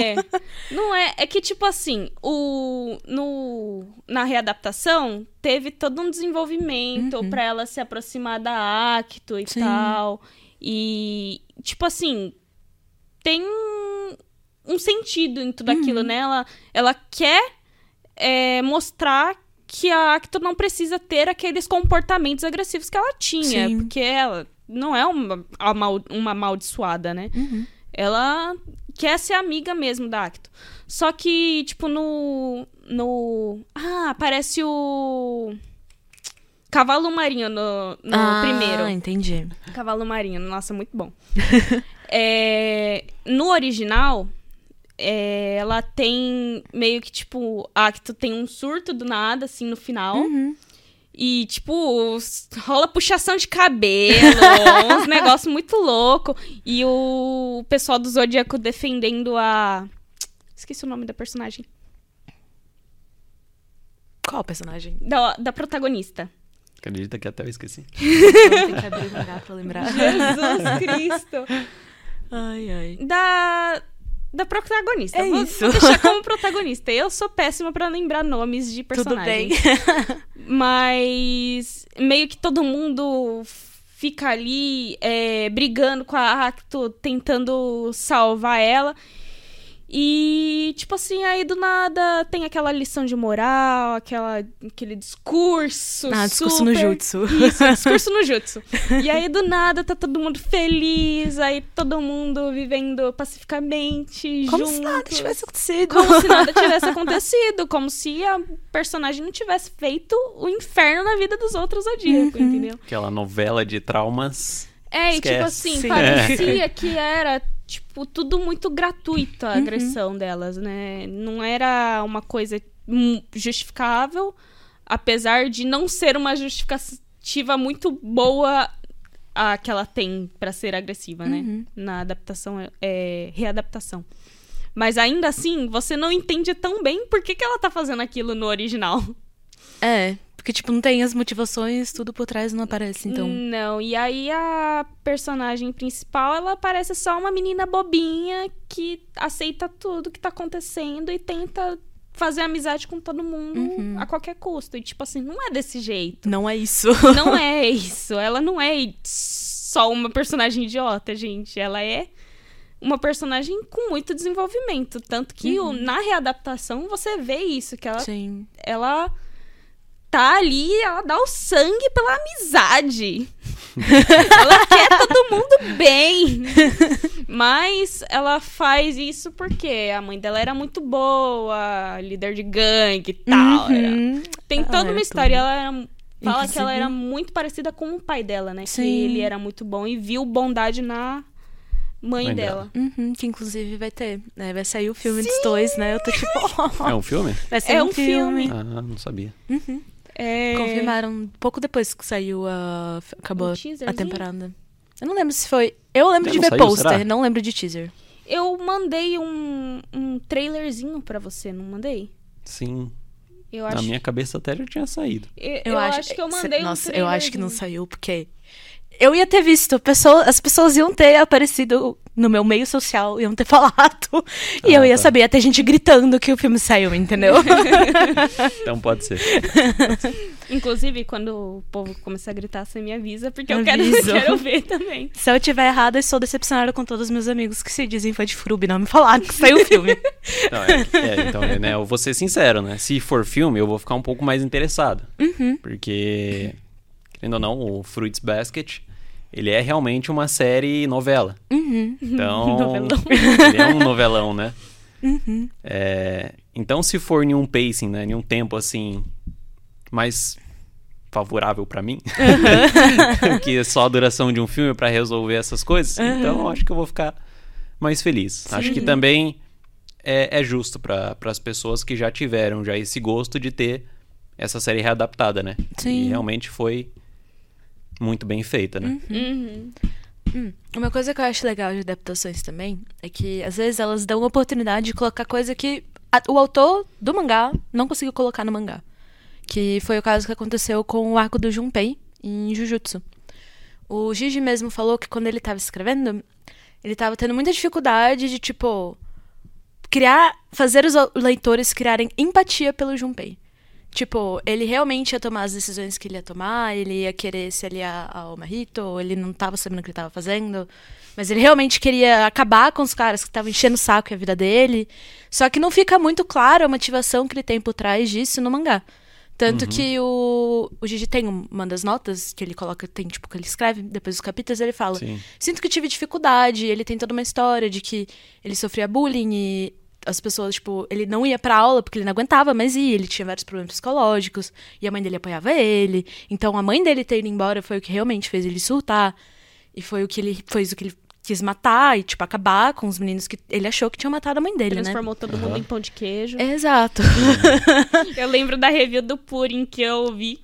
Não é. É que, tipo assim, o, no, na readaptação, teve todo um desenvolvimento pra ela se aproximar da Acto e Sim. tal. E, tipo assim, tem um, sentido em tudo aquilo, né? Ela, ela quer é, mostrar que a Acto não precisa ter aqueles comportamentos agressivos que ela tinha. Sim. Porque ela não é uma, uma amaldiçoada, né? Ela quer ser amiga mesmo da Acto. Só que, tipo, no. No. Ah, aparece o. Cavalo Marinho no, no ah, primeiro. entendi. Cavalo Marinho, nossa, muito bom. (laughs) é, no original, é, ela tem meio que, tipo, a tu tem um surto do nada, assim, no final. Uhum. E, tipo, rola puxação de cabelo, (laughs) uns negócios muito louco. E o pessoal do Zodíaco defendendo a. Esqueci o nome da personagem. Qual personagem? Da, da protagonista. Acredita que até eu esqueci. (laughs) Tem que abrir o mangá pra lembrar. (laughs) Jesus Cristo. Ai, ai. Da. Da protagonista. É vou, isso. vou deixar como (laughs) protagonista. Eu sou péssima pra lembrar nomes de Tudo personagens. bem. (laughs) Mas meio que todo mundo fica ali é, brigando com a Acto, tentando salvar ela. E, tipo assim, aí do nada tem aquela lição de moral, aquela, aquele discurso. Ah, discurso super... no jutsu. Isso, (laughs) discurso no jutsu. E aí do nada tá todo mundo feliz, aí todo mundo vivendo pacificamente, Como juntos. se nada tivesse acontecido. Como se nada tivesse (laughs) acontecido, como se a personagem não tivesse feito o inferno na vida dos outros zodíacos, Uhum. entendeu? Aquela novela de traumas. É, e tipo assim, Sim. parecia que era, tipo, tudo muito gratuito a Uhum. agressão delas, né? Não era uma coisa hum, justificável, apesar de não ser uma justificativa muito boa a que ela tem pra ser agressiva, né? Uhum. Na adaptação, é, readaptação. Mas ainda assim, você não entende tão bem por que, que ela tá fazendo aquilo no original. É, porque, tipo, não tem as motivações, tudo por trás não aparece, então. Não, e aí a personagem principal, ela parece só uma menina bobinha que aceita tudo que tá acontecendo e tenta fazer amizade com todo mundo Uhum. a qualquer custo. E tipo assim, não é desse jeito. Não é isso. (laughs) Não é (laughs) isso. Ela não é só uma personagem idiota, gente. Ela é uma personagem com muito desenvolvimento. Tanto que o- na readaptação você vê isso, que ela Sim. ela tá ali, ela dá o sangue pela amizade. (laughs) ela quer todo mundo bem. Mas ela faz isso porque a mãe dela era muito boa, líder de gangue e tal. era- Uhum. Tem toda uma história. tudo. Ela era- fala que ela Inclusive- era muito parecida com o pai dela, né? Sim. Que ele era muito bom e viu bondade na mãe, Mãe dela. Uhum, que inclusive vai ter. né? Vai sair o filme dos dois, né? Eu tô tipo. É um filme? (laughs) Vai ser É um, um filme. filme. Ah, não sabia. Uhum. É... Confirmaram pouco depois que saiu a. Acabou Um a temporada. Eu não lembro se foi. Eu lembro Já de ver saiu, pôster, será? não lembro de teaser. Eu mandei um, um trailerzinho pra você, não mandei? Sim. Eu Na acho minha cabeça até já tinha saído. Eu, eu acho, que eu mandei um Nossa, eu acho que não saiu, porque. Eu ia ter visto, pessoa- as pessoas iam ter aparecido no meu meio social, iam ter (laughs) falado. E Ah, eu ia tá. saber, ia ter gente gritando que o filme saiu, entendeu? (laughs) Então pode ser. (laughs) Inclusive, quando o povo começar a gritar, você me avisa, porque eu quero, quero ver também. Se eu tiver errada, eu sou decepcionada com todos os meus amigos que se dizem fã de Frube, não me falaram que saiu o filme. Não, é, é, então, né, eu vou ser sincero, né? Se for filme, eu vou ficar um pouco mais interessado. Uhum. Porque, querendo ou não, o Fruits Basket, ele é realmente uma série novela. Uhum. Então, (laughs) Novelão. ele é um novelão, né? Uhum. É, então, se for em um pacing, né? Em um tempo, assim, mais favorável pra mim, (laughs) que é só a duração de um filme pra resolver essas coisas, então eu acho que eu vou ficar mais feliz. Acho que também é, é justo para as pessoas que já tiveram já esse gosto de ter essa série readaptada, né? Sim. E realmente foi muito bem feita, né? Uhum. Hum, Uma coisa que eu acho legal de adaptações também é que às vezes elas dão a oportunidade de colocar coisa que a- o autor do mangá não conseguiu colocar no mangá. Que foi o caso que aconteceu com o arco do Junpei em Jujutsu. O Gigi mesmo falou que quando ele tava escrevendo, ele tava tendo muita dificuldade de, tipo, criar, fazer os leitores criarem empatia pelo Junpei. Tipo, ele realmente ia tomar as decisões que ele ia tomar, ele ia querer se aliar ao Mahito, ou ele não tava sabendo o que ele tava fazendo. Mas ele realmente queria acabar com os caras que estavam enchendo o saco e a vida dele. Só que não fica muito claro a motivação que ele tem por trás disso no mangá. Tanto que o, o Gigi tem uma das notas que ele coloca, tem tipo, que ele escreve depois dos capítulos, ele fala: Sim. Sinto que tive dificuldade. Ele tem toda uma história de que ele sofria bullying e as pessoas, tipo, ele não ia pra aula porque ele não aguentava, mas ia, ele tinha vários problemas psicológicos, e a mãe dele apoiava ele. Então a mãe dele ter ido embora foi o que realmente fez ele surtar. E foi o que ele fez o que ele quis matar e, tipo, acabar com os meninos que ele achou que tinham matado a mãe dele, Transformou né? todo uhum. mundo em pão de queijo. Exato. eu lembro da review do Purim que eu vi.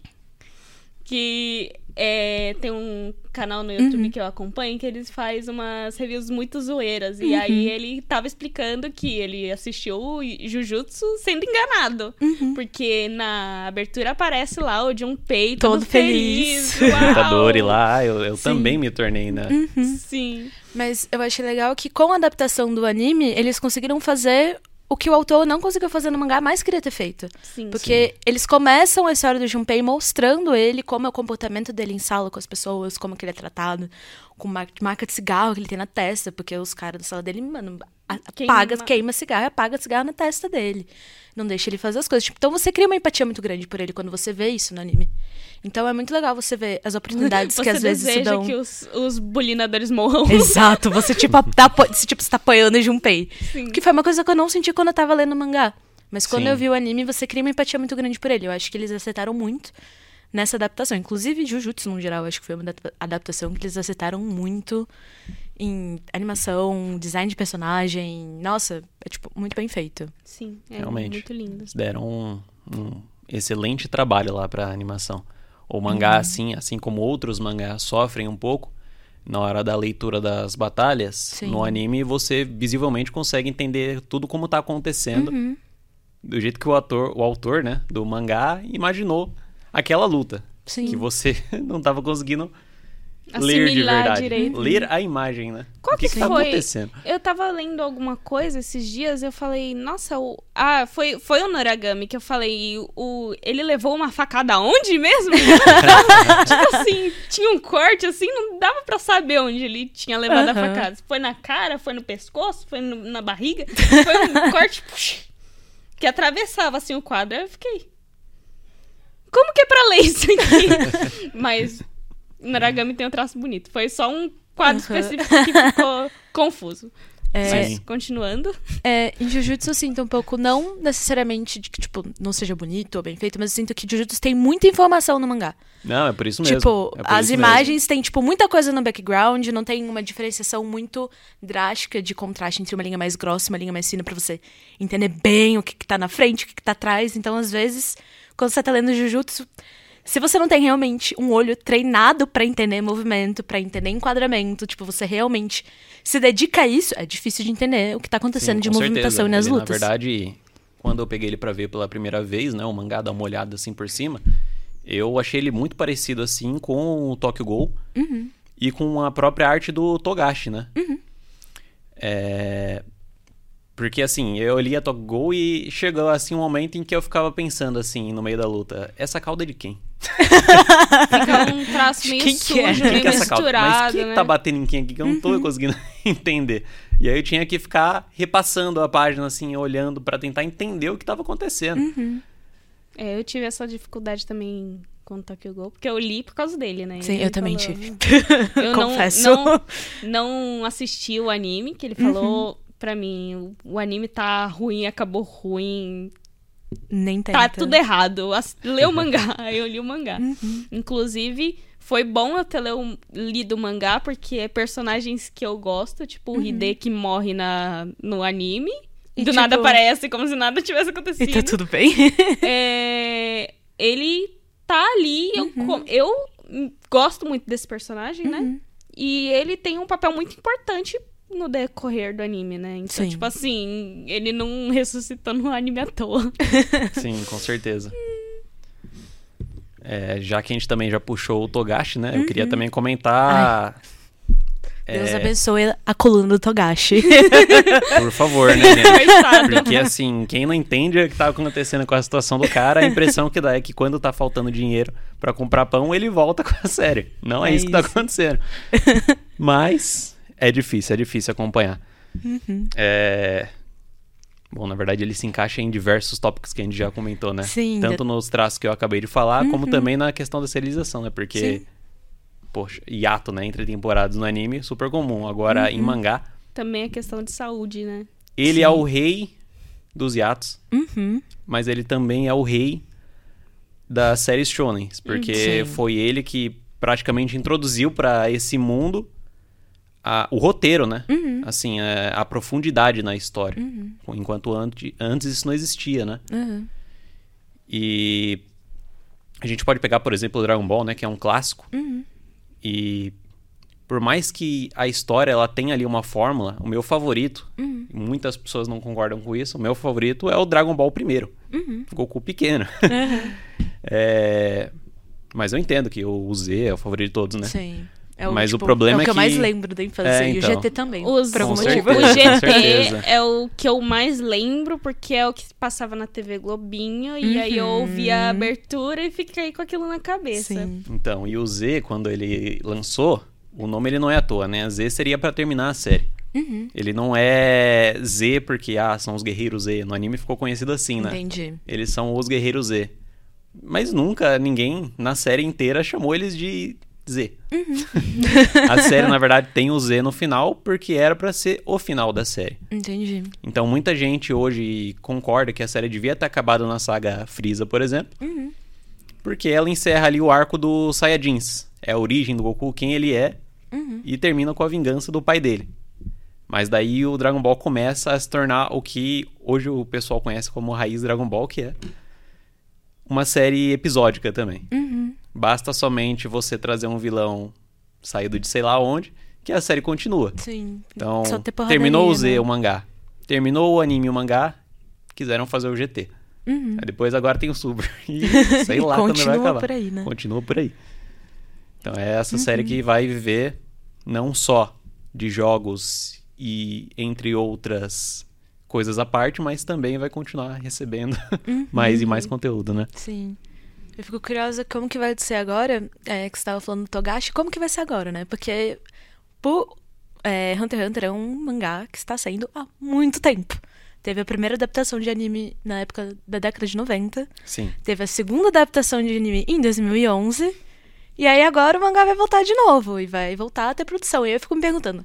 Que é, tem um canal no YouTube uhum. que eu acompanho que eles faz umas reviews muito zoeiras. Uhum. E aí ele tava explicando que ele assistiu Jujutsu sendo enganado. Uhum. Porque na abertura aparece lá o Junpei todo, todo feliz. feliz. (laughs) e lá, eu, eu também me tornei, né? Uhum. Sim. Mas eu achei legal que com a adaptação do anime, eles conseguiram fazer o que o autor não conseguiu fazer no mangá, mais queria ter feito. Sim, Porque sim. eles começam a história do Junpei mostrando ele, como é o comportamento dele em sala com as pessoas, como que ele é tratado, com marca de cigarro que ele tem na testa, porque os caras da sala dele, mano, apaga, queima. queima cigarro e apaga cigarro na testa dele. Não deixa ele fazer as coisas. Tipo, então você cria uma empatia muito grande por ele quando você vê isso no anime. Então é muito legal você ver as oportunidades (laughs) que às vezes se dão. que os, os bulinadores morram. Exato, você tipo, (laughs) tá, você, tipo, você tá apoiando e Junpei. Sim. Que foi uma coisa que eu não senti quando eu tava lendo o mangá. Mas quando Sim. eu vi o anime, você cria uma empatia muito grande por ele. Eu acho que eles acertaram muito nessa adaptação. Inclusive, Jujutsu, no geral, acho que foi uma adaptação que eles acertaram muito em animação, design de personagem. Nossa, é tipo muito bem feito. Sim, é Realmente. muito lindo. Deram um, um excelente trabalho lá pra animação. O mangá, uhum. assim, assim como outros mangás sofrem um pouco na hora da leitura das batalhas, Sim. no anime você visivelmente consegue entender tudo como está acontecendo. Uhum. Do jeito que o ator, o autor, né, do mangá imaginou aquela luta. Sim. Que você (laughs) não estava conseguindo ler de verdade. Direito. Ler a imagem, né? Qual o que, que, que tá acontecendo? Eu tava lendo alguma coisa esses dias, eu falei, nossa, o... ah, foi, foi o Noragami que eu falei, o... ele levou uma facada onde mesmo? (laughs) tipo assim, tinha um corte assim, não dava pra saber onde ele tinha levado a facada. Foi na cara, foi no pescoço, foi no, na barriga, foi um (laughs) corte que atravessava assim o quadro. Aí eu fiquei. Como que é pra ler isso aqui? (laughs) Mas Naragami tem um traço bonito. Foi só um quadro uhum. específico que ficou (laughs) confuso. É, Mas, continuando. É, em Jujutsu eu sinto um pouco, não necessariamente de que, tipo, não seja bonito ou bem feito, mas eu sinto que Jujutsu tem muita informação no mangá. Não, é por isso mesmo. Tipo, é as imagens mesmo. têm, tipo, muita coisa no background, não tem uma diferenciação muito drástica de contraste entre uma linha mais grossa e uma linha mais fina para você entender bem o que, que tá na frente, o que, que tá atrás. Então, às vezes, quando você tá lendo Jujutsu, se você não tem realmente um olho treinado para entender movimento, para entender enquadramento, tipo, você realmente se dedica a isso, é difícil de entender o que tá acontecendo Sim, de movimentação nas ele, lutas. Na verdade, quando eu peguei ele para ver pela primeira vez, né, o mangá dá uma olhada assim por cima, eu achei ele muito parecido assim com o Tokyo Ghoul uhum. e com a própria arte do Togashi, né? Uhum. É... Porque assim, eu li a Tokyo Ghoul e chegou assim um momento em que eu ficava pensando assim, no meio da luta, essa cauda é de quem? (laughs) Fica um (laughs) traço meio quem sujo, que é? meio quem é misturado, Mas quem né? tá batendo em quem aqui que eu não tô uhum. conseguindo (laughs) entender. E aí eu tinha que ficar repassando a página, assim, olhando para tentar entender o que tava acontecendo. Uhum. É, eu tive essa dificuldade também com o Tokyo Ghoul, porque eu li por causa dele, né? Sim, ele eu também falou, tive. Eu Confesso. Não, não, não assisti o anime, que ele falou uhum. Pra mim, o anime tá ruim, acabou ruim, nem tenta. Tá tudo errado. Lê o (laughs) mangá. (laughs) eu li o mangá. Uhum. Inclusive, foi bom eu ter lido o mangá, porque é personagens que eu gosto, tipo uhum. o Hide que morre na, no anime. E do tipo... nada aparece, como se nada tivesse acontecido. E tá tudo bem. (laughs) é... Ele tá ali, uhum. eu, eu gosto muito desse personagem, né? Uhum. E ele tem um papel muito importante no decorrer do anime, né? Então, Sim. tipo assim, ele não ressuscitou no anime à toa. (laughs) Sim, com certeza. É, já que a gente também já puxou o Togashi, né? Uhum. Eu queria uhum. também comentar. Deus é... abençoe a coluna do Togashi. (laughs) Por favor, né? Porque assim, quem não entende o que tá acontecendo com a situação do cara, a impressão que dá é que quando tá faltando dinheiro para comprar pão, ele volta com a série. Não é, é isso que tá acontecendo. (laughs) Mas é difícil, é difícil acompanhar. Uhum. É... Bom, na verdade ele se encaixa em diversos tópicos que a gente já comentou, né? Sim. Tanto nos traços que eu acabei de falar, uhum. como também na questão da serialização, né? Porque, Sim. poxa, hiato, né? Entre temporadas no anime, super comum. Agora, uhum. em mangá... Também é questão de saúde, né? Ele Sim. é o rei dos yatos, Uhum. mas ele também é o rei das séries shonen, porque Sim. foi ele que praticamente introduziu para esse mundo a- o roteiro, né? Uhum. Assim, é, a profundidade na história. Enquanto antes, antes isso não existia, né? Uhum. E a gente pode pegar, por exemplo, o Dragon Ball, né, que é um clássico. Uhum. E por mais que a história ela tenha ali uma fórmula, o meu favorito, Uhum. muitas pessoas não concordam com isso, o meu favorito é o Dragon Ball primeiro. Uhum. Goku pequeno. (laughs) É, Mas eu entendo que o Z é o favorito de todos, né? Sim. É Mas o tipo, problema é o que é eu mais que- lembro da infância. É, E o então. GT também. Os- por algum motivo. O GT é o que eu mais lembro, porque é o que passava na TV Globinho. E aí eu ouvia a abertura e fiquei com aquilo na cabeça. Sim. Então, e o Z, quando ele lançou, o nome ele não é à toa, né? Z seria pra terminar a série. Uhum. Ele não é Z porque, ah, são os Guerreiros Z. No anime ficou conhecido assim, né? Entendi. Eles são os Guerreiros Z. Mas nunca ninguém na série inteira chamou eles de Z. a série, na (laughs) verdade, tem o Z no final porque era pra ser o final da série. Entendi. Então, muita gente hoje concorda que a série devia ter acabado na saga Freeza, por exemplo. Porque ela encerra ali o arco do Saiyajins. É a origem do Goku, quem ele é, e termina com a vingança do pai dele. Mas daí o Dragon Ball começa a se tornar o que hoje o pessoal conhece como Raiz Dragon Ball, que é uma série episódica também. Basta somente você trazer um vilão saído de sei lá onde, que a série continua. Sim. Então, terminou o Z, né? o mangá. Terminou o anime o mangá, quiseram fazer o GT. Uhum. Aí depois agora tem o Super. (laughs) E sei lá quando vai Continua acabar. por aí, né? Continua por aí. Então é essa série que vai viver não só de jogos e entre outras coisas à parte, mas também vai continuar recebendo (laughs) mais e mais conteúdo, né? Sim. Eu fico curiosa como que vai ser agora, é, que você tava falando do Togashi, como que vai ser agora, né? Porque por, é, Hunter x Hunter é um mangá que está saindo há muito tempo. Teve a primeira adaptação de anime na época da década de 90. Sim. Teve a segunda adaptação de anime em 2011. E aí agora o mangá vai voltar de novo e vai voltar a ter produção. E eu fico me perguntando,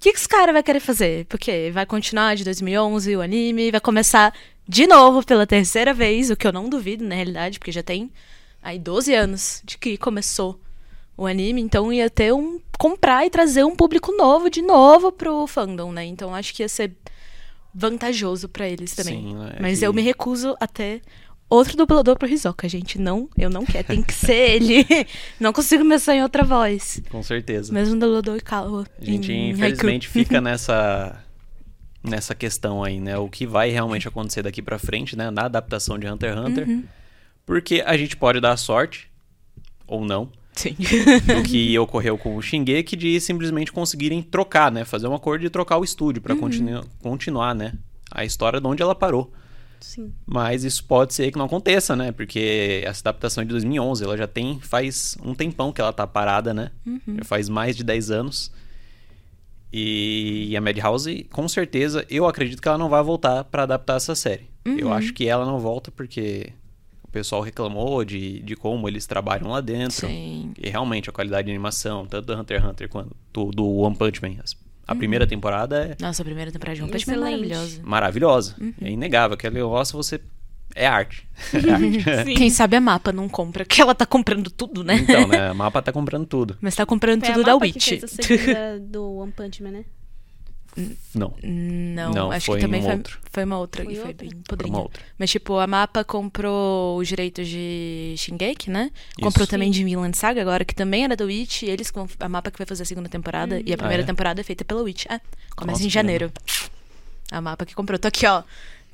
o que, que esse cara vai querer fazer? Porque vai continuar de 2011 o anime, vai começar de novo pela terceira vez, o que eu não duvido na realidade, porque já tem aí 12 anos de que começou o anime, então ia ter um comprar e trazer um público novo de novo pro fandom, né? Então acho que ia ser vantajoso pra eles também. Sim, né? Mas Que- eu me recuso a ter outro dublador pro Hisoka, gente. Não, eu não quero. Tem que ser ele. (laughs) não consigo pensar em outra voz. Com certeza. Mesmo dublador e Kawa. A gente, em infelizmente, (laughs) fica nessa nessa questão aí, né? O que vai realmente acontecer daqui pra frente, né? Na adaptação de Hunter x Hunter. Uhum. Porque a gente pode dar sorte, ou não, Sim. do que ocorreu com o Shingeki de simplesmente conseguirem trocar, né? Fazer um acordo de trocar o estúdio pra continu- continuar, né? A história de onde ela parou. Sim. Mas isso pode ser que não aconteça, né? Porque essa adaptação é de 2011, ela já tem faz um tempão que ela tá parada, né? Já faz mais de 10 anos. E a Madhouse, com certeza, eu acredito que ela não vai voltar pra adaptar essa série. Eu acho que ela não volta porque o pessoal reclamou de, de como eles trabalham lá dentro. Sim. E realmente a qualidade de animação, tanto do Hunter x Hunter quanto do, do One Punch Man. as- A primeira temporada é Nossa, a primeira temporada de One Punch Man é maravilhosa. maravilhosa. É inegável. Aquele negócio você. É arte. (laughs) É arte. (laughs) Quem sabe a mapa não compra, que ela tá comprando tudo, né? Então, né? (laughs) A mapa tá comprando tudo. Mas tá comprando Foi a tudo da Mapa que Witch. fez a do One Punch Man, né? Não. Não, Não, acho foi que também um foi, outro. foi uma outra Foi e foi outra? bem podrinha. uma outra. Mas, tipo, a Mapa comprou os direitos de Shingeki, né? Comprou Isso. também de Vinland Saga agora, que também era da Witch. E eles, que vão- a Mapa que vai fazer a segunda temporada. E a primeira é? temporada é feita pela Witch. É, começa Nossa, em janeiro. A Mapa que comprou. Tô aqui, ó.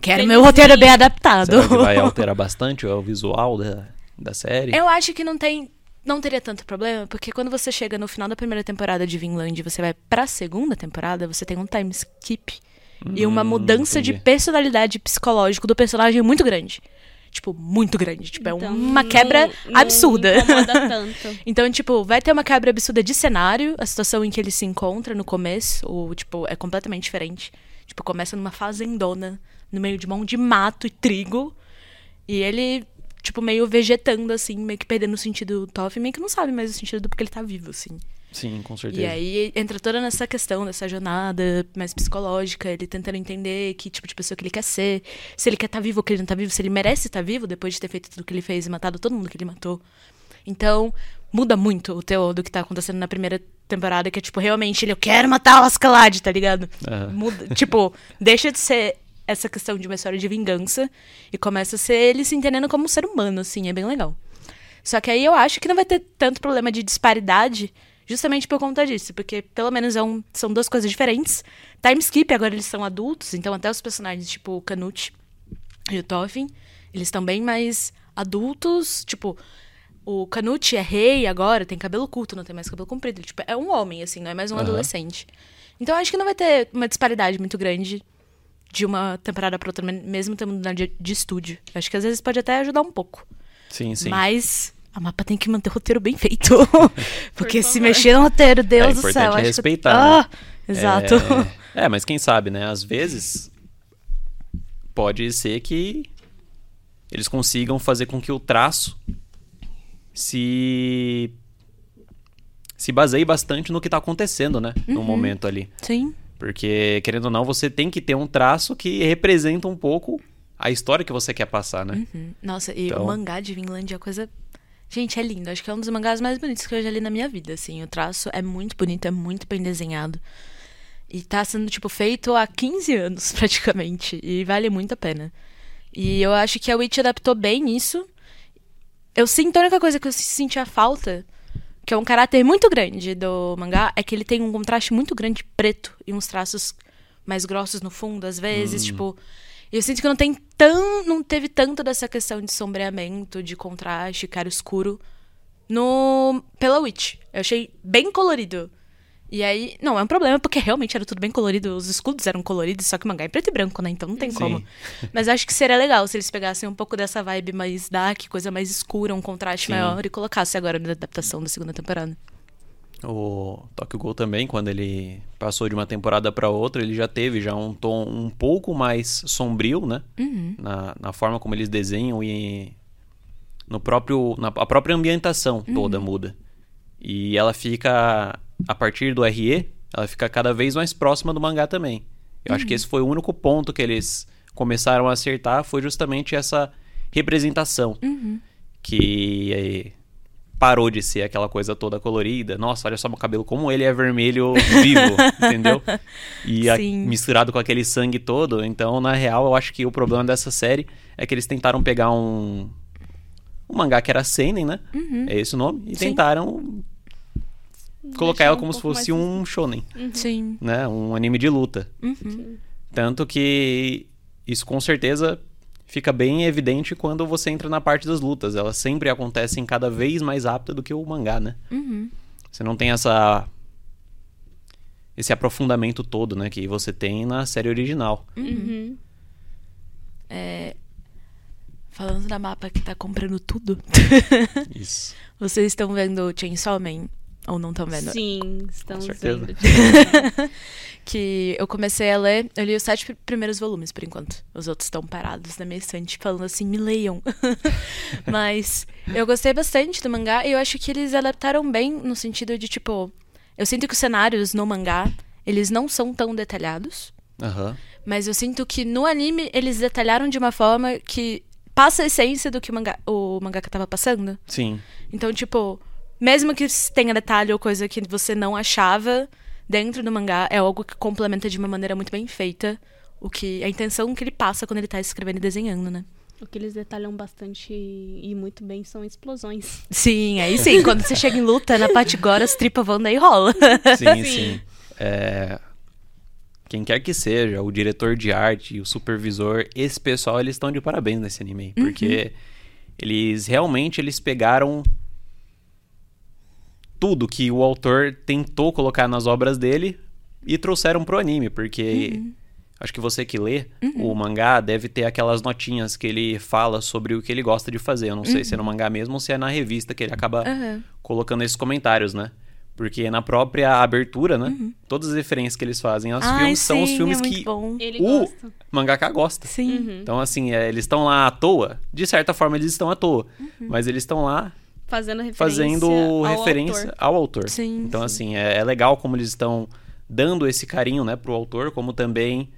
Quero Bem meu roteiro bem adaptado. Será que vai (laughs) alterar bastante o visual da, da série? Eu acho que não tem. Não teria tanto problema, porque quando você chega no final da primeira temporada de Vinland e você vai pra segunda temporada, você tem um time skip e uma Hum, mudança de entendi. personalidade psicológico do personagem muito grande. Tipo, muito grande. Tipo, é Então, uma não- quebra não absurda. (laughs) tanto. Então, tipo, vai ter uma quebra absurda de cenário, a situação em que ele se encontra no começo, ou, tipo, é completamente diferente. Tipo, começa numa fazendona, no meio de um monte de mato e trigo, e ele, tipo, meio vegetando, assim, meio que perdendo o sentido do Toff, meio que não sabe mais o sentido do porque ele tá vivo, assim. Sim, com certeza. E aí entra toda nessa questão dessa jornada mais psicológica, ele tentando entender que tipo de pessoa que ele quer ser, se ele quer estar tá vivo ou que ele não tá vivo, se ele merece estar tá vivo depois de ter feito tudo que ele fez e matado todo mundo que ele matou. Então, muda muito o teu do que tá acontecendo na primeira temporada, que é tipo, realmente ele, eu quero matar o Ascalade, tá ligado? Aham. Muda, tipo, deixa de ser essa questão de uma história de vingança e começa a ser ele se entendendo como um ser humano, assim, é bem legal. Só que aí eu acho que não vai ter tanto problema de disparidade justamente por conta disso, porque pelo menos é um, são duas coisas diferentes. Time skip, agora eles são adultos, então até os personagens, tipo o Canute e o Toffin, eles estão bem mais adultos, tipo, o Canute é rei agora, tem cabelo curto, não tem mais cabelo comprido, ele, tipo, é um homem, assim, não é mais um Aham. adolescente. Então eu acho que não vai ter uma disparidade muito grande de uma temporada pra outra, mesmo tendo mudado de, de estúdio. Acho que às vezes pode até ajudar um pouco. Sim, sim. Mas a mapa tem que manter o roteiro bem feito. (laughs) Porque se favor. mexer no roteiro, Deus É do céu. é acho que- respeitar, Ah, exato. É, é, mas quem sabe, né? Às vezes pode ser que eles consigam fazer com que o traço se se baseie bastante no que tá acontecendo, né? No momento ali. Sim. Porque, querendo ou não, você tem que ter um traço que representa um pouco a história que você quer passar, né? Uhum. Nossa, e Então- o mangá de Vinland é coisa. Gente, é lindo. Acho que é um dos mangás mais bonitos que eu já li na minha vida, assim. O traço é muito bonito, é muito bem desenhado. E tá sendo, tipo, feito há 15 anos, (laughs) praticamente. E vale muito a pena. E eu acho que a Witch adaptou bem isso. Eu sinto, a única coisa que eu senti a falta, que é um caráter muito grande do mangá, é que ele tem um contraste muito grande de preto e uns traços mais grossos no fundo, às vezes, tipo. Eu sinto que não tem tão. não teve tanto dessa questão de sombreamento, de contraste, cara escuro no. pela Witch. Eu achei bem colorido. E aí, não, é um problema, porque realmente era tudo bem colorido, os escudos eram coloridos, só que o mangá é preto e branco, né? Então não tem Sim. como. (laughs) Mas acho que seria legal se eles pegassem um pouco dessa vibe mais dark, coisa mais escura, um contraste Sim. maior, e colocassem agora na adaptação da segunda temporada. O Tokyo Ghoul também, quando ele passou de uma temporada para outra, ele já teve já um tom um pouco mais sombrio, né? Na, na forma como eles desenham e no próprio na a própria ambientação toda muda. E ela fica a partir do RE, ela fica cada vez mais próxima do mangá também. Eu acho que esse foi o único ponto que eles começaram a acertar, foi justamente essa representação. Que eh, parou de ser aquela coisa toda colorida. Nossa, olha só meu cabelo, como ele é vermelho vivo, (laughs) entendeu? E a- misturado com aquele sangue todo. Então, na real, eu acho que o problema dessa série é que eles tentaram pegar um, um mangá que era seinen, né? É esse o nome. E Uhum. Sim. tentaram colocar ela um como se pouco fosse mais- um shonen, Sim. né? Um anime de luta. Uhum. Tanto que isso com certeza fica bem evidente quando você entra na parte das lutas. Elas sempre acontecem cada vez mais rápido do que o mangá, né? Uhum. Você não tem essa esse aprofundamento todo, né, que você tem na série original. Uhum. Falando da mapa que tá comprando tudo, Isso. (laughs) vocês estão vendo Chainsaw Man? Ou não estão vendo? Sim, estamos certeza. vendo. (laughs) que eu comecei a ler, eu li os sete pr- primeiros volumes por enquanto. Os outros estão parados na minha estante, falando assim, me leiam. (laughs) Mas eu gostei bastante do mangá e eu acho que eles adaptaram bem no sentido de, tipo, eu sinto que os cenários no mangá, eles não são tão detalhados, Aham. mas eu sinto que no anime eles detalharam de uma forma que passa a essência do que o mangá, o mangaka tava passando. Sim. Então, tipo, mesmo que tenha detalhe ou coisa que você não achava dentro do mangá, é algo que complementa de uma maneira muito bem feita o que a intenção que ele passa quando ele tá escrevendo e desenhando, né? O que eles detalham bastante e muito bem são explosões. Sim, aí sim, quando você chega em luta, na parte agora, as tripas vão daí rola. Sim, Sim. (laughs) sim. É, Quem quer que seja, o diretor de arte, o supervisor, esse pessoal, eles estão de parabéns nesse anime. Porque eles realmente eles pegaram tudo que o autor tentou colocar nas obras dele e trouxeram pro anime. Porque acho que você que lê o mangá deve ter aquelas notinhas que ele fala sobre o que ele gosta de fazer. Eu não sei se é no mangá mesmo ou se é na revista que ele acaba Aham. colocando esses comentários, né? Porque na própria abertura, né? Todas as referências que eles fazem aos Ai, filmes são os sim, filmes é que bom. O gosta. mangaka gosta. Sim. Uhum. Então, assim, é, eles estão lá à toa. De certa forma, eles estão à toa. Uhum. Mas eles estão lá Fazendo referência fazendo ao referência autor. ao autor. Sim. Então, assim, é, é legal como eles estão dando esse carinho, né, pro autor, como também,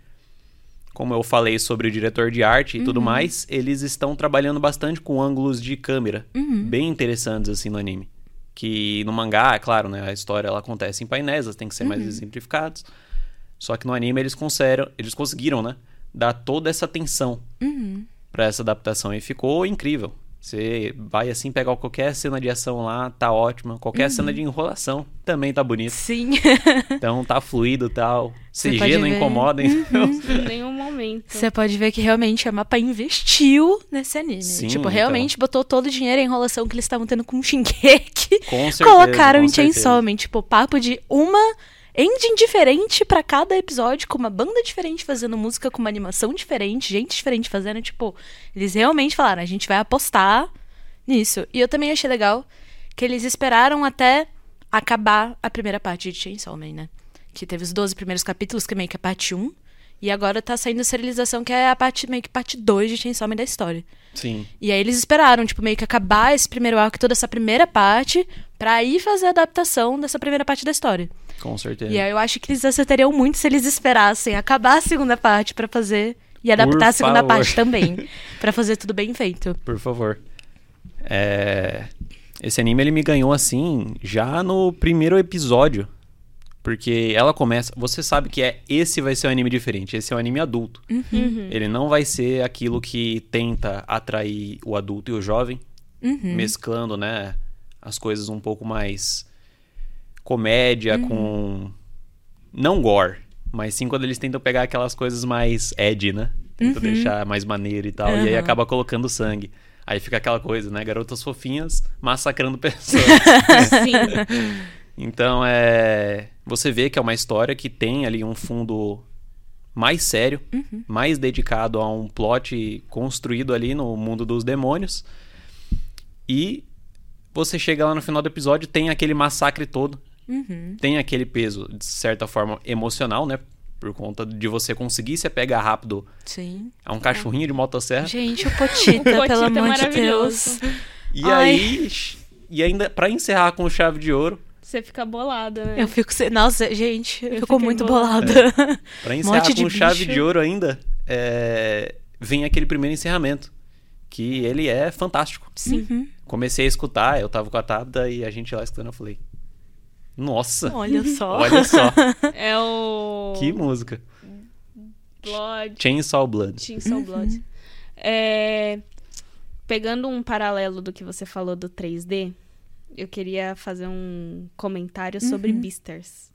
como eu falei sobre o diretor de arte e Uhum. tudo mais, eles estão trabalhando bastante com ângulos de câmera Uhum. bem interessantes, assim, no anime. Que no mangá, é claro, né, a história ela acontece em painéis, elas têm que ser mais Uhum. exemplificados. Só que no anime eles conseguiram, eles conseguiram, né, dar toda essa atenção Uhum. pra essa adaptação e ficou incrível. Você vai assim pegar qualquer cena de ação lá, tá ótima. Qualquer Uhum. cena de enrolação também tá bonito. Sim. (laughs) Então tá fluido e tal. Você CG não ver. incomoda, então. (laughs) Em nenhum momento. Você pode ver que realmente a Mapa investiu nesse anime. Sim, tipo, então. realmente botou todo o dinheiro e a enrolação que eles estavam tendo com o Shingeki. Com (laughs) certeza. colocaram com em. Chainsaw Man. Tipo, papo de uma engine diferente pra cada episódio, com uma banda diferente fazendo música, com uma animação diferente, gente diferente fazendo. Tipo, eles realmente falaram, a gente vai apostar nisso. E eu também achei legal que eles esperaram até acabar a primeira parte de Chainsaw Man, né? Que teve os 12 primeiros capítulos, que é meio que a parte 1. E agora tá saindo a serialização, que é a parte, meio que parte 2 de Chainsaw Man da história. Sim. E aí eles esperaram, tipo, meio que acabar esse primeiro arco, toda essa primeira parte, pra aí fazer a adaptação dessa primeira parte da história. Com certeza. E aí eu acho que eles acertariam muito se eles esperassem acabar a segunda parte pra fazer e adaptar Por a segunda favor. parte também, (laughs) Pra fazer tudo bem feito. Por favor. É... Esse anime ele me ganhou assim já no primeiro episódio. Porque ela começa. Você sabe que é esse vai ser um anime diferente. Esse é um anime adulto. Uhum. Ele não vai ser aquilo que tenta atrair o adulto e o jovem, Uhum. mesclando, né, as coisas um pouco mais comédia Uhum. com não gore, mas sim quando eles tentam pegar aquelas coisas mais edgy, né? Tentam deixar mais maneiro e tal, e aí Uhum. Acaba colocando sangue. Aí fica aquela coisa, né, garotas fofinhas massacrando (laughs) pessoas. (laughs) Sim. Então é. Você vê que é uma história que tem ali um fundo mais sério, Uhum. mais dedicado a um plot construído ali no mundo dos demônios. E você chega lá no final do episódio, tem aquele massacre todo, Uhum. tem aquele peso, de certa forma, emocional, né? Por conta de você conseguir se apegar rápido Sim. a um cachorrinho de motosserra. Gente, o (laughs) Potita, O Potita pelo é amor de maravilhoso. Deus. E Ai. aí. E ainda, pra encerrar com chave de ouro, Você fica bolada, né? Eu fico. Nossa, gente, Eu ficou fiquei muito bolada. bolada. (laughs) Pra encerrar Monte de com chave bicho. de ouro ainda, é, vem aquele primeiro encerramento. Que ele é fantástico. Sim. Uhum. Comecei a escutar, eu tava com a Tabda e a gente lá escutando, eu falei. Nossa! Olha só. (laughs) Olha só, É o. que música. Blood. Chainsaw Blood. Chainsaw Blood. É, Pegando um paralelo do que você falou do 3D, eu queria fazer um comentário sobre Beastars.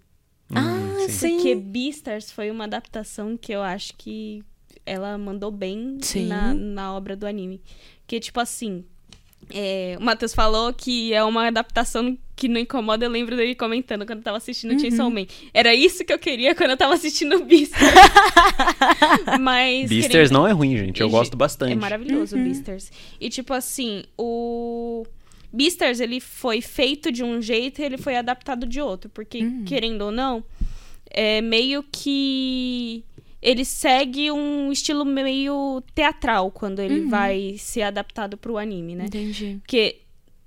Ah, Hum, sim. Porque Beastars foi uma adaptação que eu acho que ela mandou bem na, na obra do anime. Que, tipo assim, é, o Matheus falou que é uma adaptação que não incomoda. Eu lembro dele comentando quando eu tava assistindo Chainsaw Man. Era isso que eu queria quando eu tava assistindo Beastars. (laughs) Mas... Beasters querendo- não é ruim, gente. Eu E, gosto É bastante. maravilhoso o Beastars. E tipo assim, o Beastars ele foi feito de um jeito e ele foi adaptado de outro, porque querendo ou não, é meio que ele segue um estilo meio teatral quando ele vai ser adaptado pro anime, né? Entendi. Porque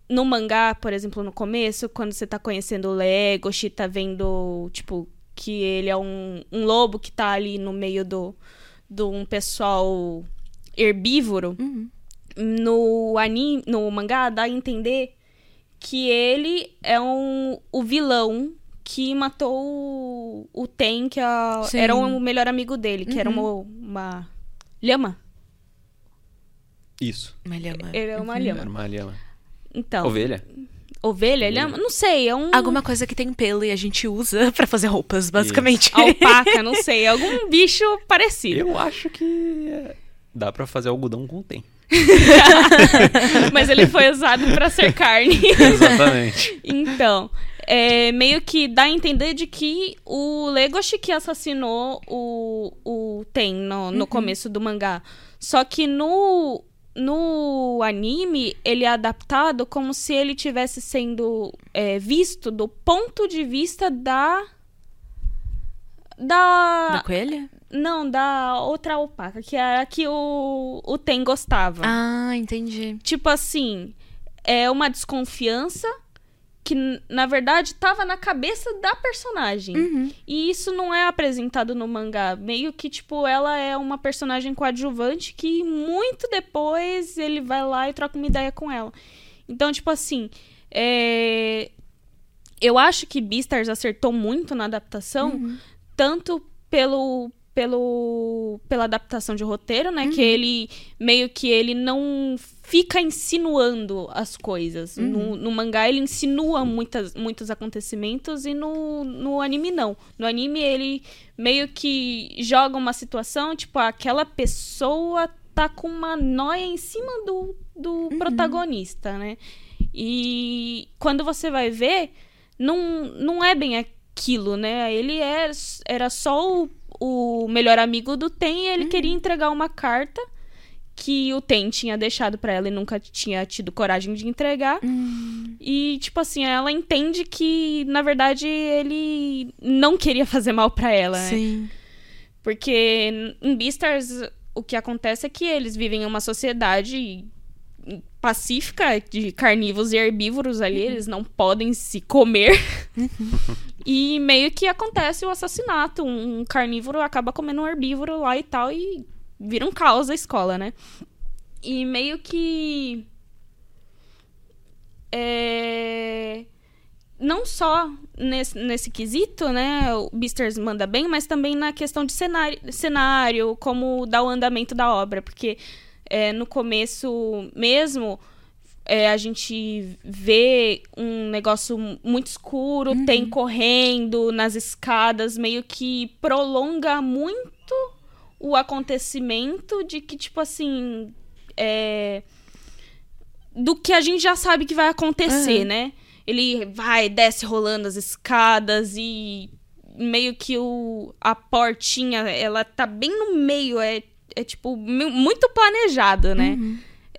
no mangá, por exemplo, no começo, quando você tá conhecendo o Legoshi, tá vendo, tipo, que ele é um, um lobo que tá ali no meio do, do um pessoal herbívoro, Uhum. no anime, no mangá, dá a entender que ele é um, o vilão que matou o, o Ten, que a- era o melhor amigo dele, que era uma, uma lhama. Isso. Uma lhama. Ele é uma Era lhama. uma lhama. Então, Ovelha? Ovelha? Lhama? Não sei, é um. Alguma coisa que tem pelo e a gente usa (laughs) pra fazer roupas, basicamente. Alpaca, não sei. Algum (laughs) bicho parecido. Eu acho que é, dá pra fazer algodão com tem. (laughs) Mas ele foi usado pra ser carne. Exatamente. então, é, meio que dá a entender de que o Legoshi que assassinou o, o Ten no, no começo do mangá. Só que no, no anime, ele é adaptado como se ele tivesse sendo é, visto do ponto de vista da. Da. Da coelha? Não, da outra alpaca, que era a que o, o Ten gostava. Ah, entendi. Tipo assim, é uma desconfiança que, na verdade, estava na cabeça da personagem. Uhum. E isso não é apresentado no mangá. Meio que, tipo, ela é uma personagem coadjuvante que muito depois ele vai lá e troca uma ideia com ela. Então, tipo assim, é... eu acho que Beastars acertou muito na adaptação, Uhum. tanto pelo pelo pela adaptação de roteiro, né, Uhum. que ele meio que ele não fica insinuando as coisas. Uhum. No, no mangá ele insinua muitas, muitos acontecimentos e no, no anime não. No anime ele meio que joga uma situação, tipo, aquela pessoa tá com uma noia em cima do, do protagonista, né? E quando você vai ver, não, não é bem aquilo, né? Ele é, era só o, o melhor amigo do Ten e ele queria entregar uma carta que o Ten tinha deixado pra ela e nunca tinha tido coragem de entregar. E, tipo assim, ela entende que, na verdade, ele não queria fazer mal pra ela, né? Sim. Porque em Beastars o que acontece é que eles vivem em uma sociedade pacífica de carnívoros e herbívoros ali, eles não podem se comer. (laughs) e meio que acontece o assassinato. Um carnívoro acaba comendo um herbívoro lá e tal, e vira um caos a escola, né? E meio que. É não só nesse, nesse quesito, né, o Beasters manda bem, mas também na questão de cenário, cenário como dá o andamento da obra, porque é, no começo mesmo é, a gente vê um negócio muito escuro, tem correndo nas escadas, meio que prolonga muito o acontecimento de que, tipo assim, é, do que a gente já sabe que vai acontecer, Aham. né? Ele vai, desce rolando as escadas e meio que o, a portinha, ela tá bem no meio, é, é tipo, mu- muito planejado, né?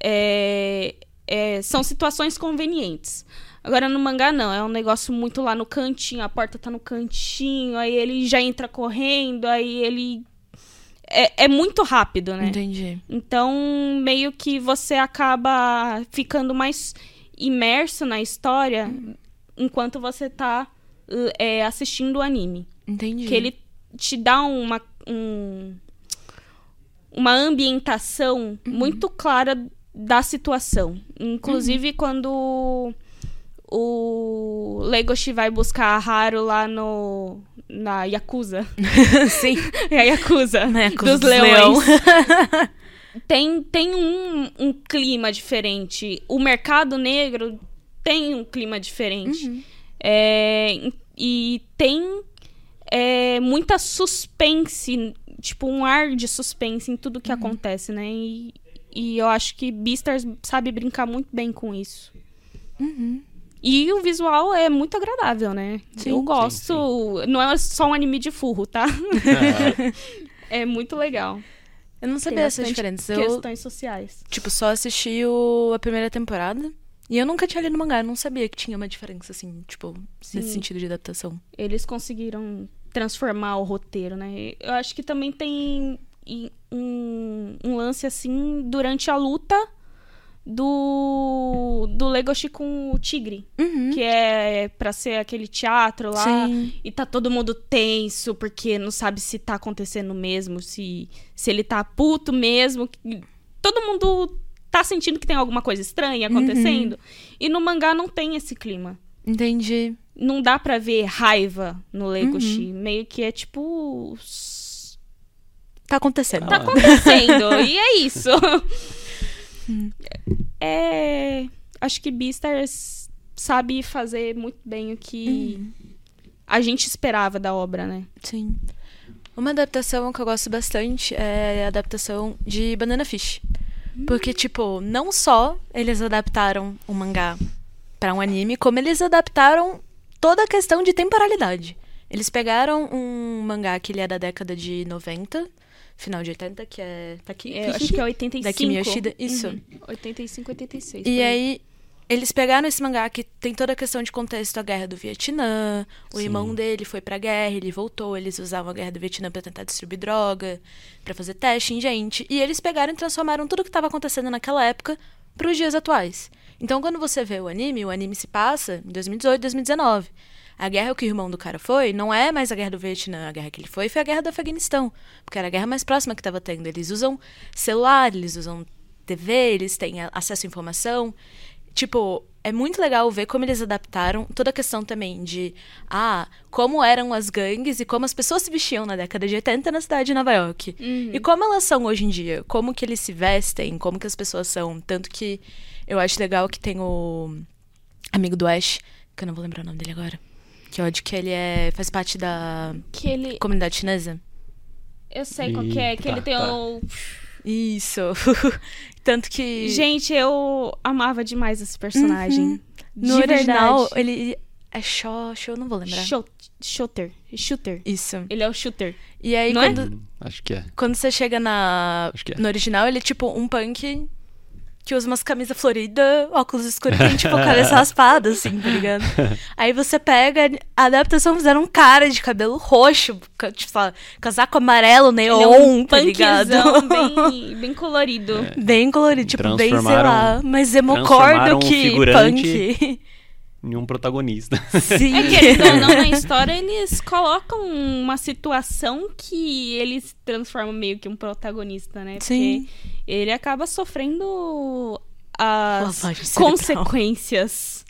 É, é, são situações convenientes. Agora no mangá não, é um negócio muito lá no cantinho, a porta tá no cantinho, aí ele já entra correndo, aí ele. É, é muito rápido, né? Entendi. Então, meio que você acaba ficando mais imerso na história enquanto você tá uh, é, assistindo o anime. Entendi. Que ele te dá uma, um- uma ambientação muito clara da situação. Inclusive, quando o Legoshi vai buscar a Haru lá no na Yakuza. (laughs) Sim. (laughs) É a Yakuza, Na Yakuza dos dos leões. (laughs) tem tem um, um clima diferente. O mercado negro tem um clima diferente. É, e tem é, muita suspense, tipo um ar de suspense em tudo que acontece, né? E, e eu acho que Beastars sabe brincar muito bem com isso. E o visual é muito agradável, né? Sim. eu gosto. Não é só um anime de furro, tá? (laughs) é muito legal. Eu não sabia essas diferenças. Eu, Questões sociais. tipo, só assisti o- a primeira temporada. E eu nunca tinha lido mangá, eu não sabia que tinha uma diferença, assim, tipo, nesse Sim. sentido de adaptação. Eles conseguiram transformar o roteiro, né? Eu acho que também tem um, um lance assim durante a luta do do Legoshi com o tigre, Uhum. que é pra ser aquele teatro lá Sim. e tá todo mundo tenso porque não sabe se tá acontecendo mesmo, se se ele tá puto mesmo, todo mundo tá sentindo que tem alguma coisa estranha acontecendo. E no mangá não tem esse clima Entendi. não dá pra ver raiva no Legoshi. Meio que é tipo. Tá acontecendo. Tá acontecendo. e é isso. (laughs) é. Acho que Beastars sabe fazer muito bem o que a gente esperava da obra, né? Sim. Uma adaptação que eu gosto bastante é a adaptação de Banana Fish. Porque, tipo, não só eles adaptaram o mangá pra um anime, como eles adaptaram toda a questão de temporalidade. Eles pegaram um mangá que ele é da década de 90, final de 80, que é. Tá aqui? Eu acho que é 85. Da Kimi Yoshida. Isso. Uhum. 85, 86. E aí, eles pegaram esse mangá que tem toda a questão de contexto, a guerra do Vietnã, o Sim. irmão dele foi pra guerra, ele voltou, eles usavam a guerra do Vietnã pra tentar distribuir droga, pra fazer teste em gente. E eles pegaram e transformaram tudo que tava acontecendo naquela época pros dias atuais. Então, quando você vê o anime, o anime se passa em 2018, 2019. A guerra que o irmão do cara foi não é mais a guerra do Vietnã. A guerra que ele foi foi a guerra do Afeganistão. Porque era a guerra mais próxima que estava tendo. Eles usam celular, eles usam TV, eles têm acesso à informação. Tipo, é muito legal ver como eles adaptaram toda a questão também de ah, como eram as gangues e como as pessoas se vestiam na década de 80 na cidade de Nova York. Uhum. E como elas são hoje em dia, como que eles se vestem, como que as pessoas são. Tanto que eu acho legal que tem o amigo do Ash, que eu não vou lembrar o nome dele agora. Que acho que ele é, faz parte da Que ele. comunidade chinesa. Eu sei qual que é, que Tá, ele tem tá. o. Isso. (laughs) Tanto que. Gente, eu amava demais esse personagem. no De original, verdade. ele é Shaw, Shaw, não vou lembrar. Shot- Shooter. Shooter. Isso. Ele é o shooter. E aí, Não é? quando, Hum, Acho que é. quando você chega na, Acho que é. no original, ele é tipo um punk que usa umas camisas floridas, óculos escuros, tem tipo cabeça (laughs) raspada, assim, tá ligado? Aí você pega, a adaptação fizeram um cara de cabelo roxo, tipo, lá, casaco amarelo, neon, é um tá ligado? (laughs) bem, bem colorido. Bem colorido, tipo, bem, sei lá, mais emo transformaram do um que figurante- punk. Nenhum protagonista. Sim. É que eles não, não, na história eles colocam uma situação que eles transformam meio que um protagonista, né? Porque Sim. ele acaba sofrendo as consequências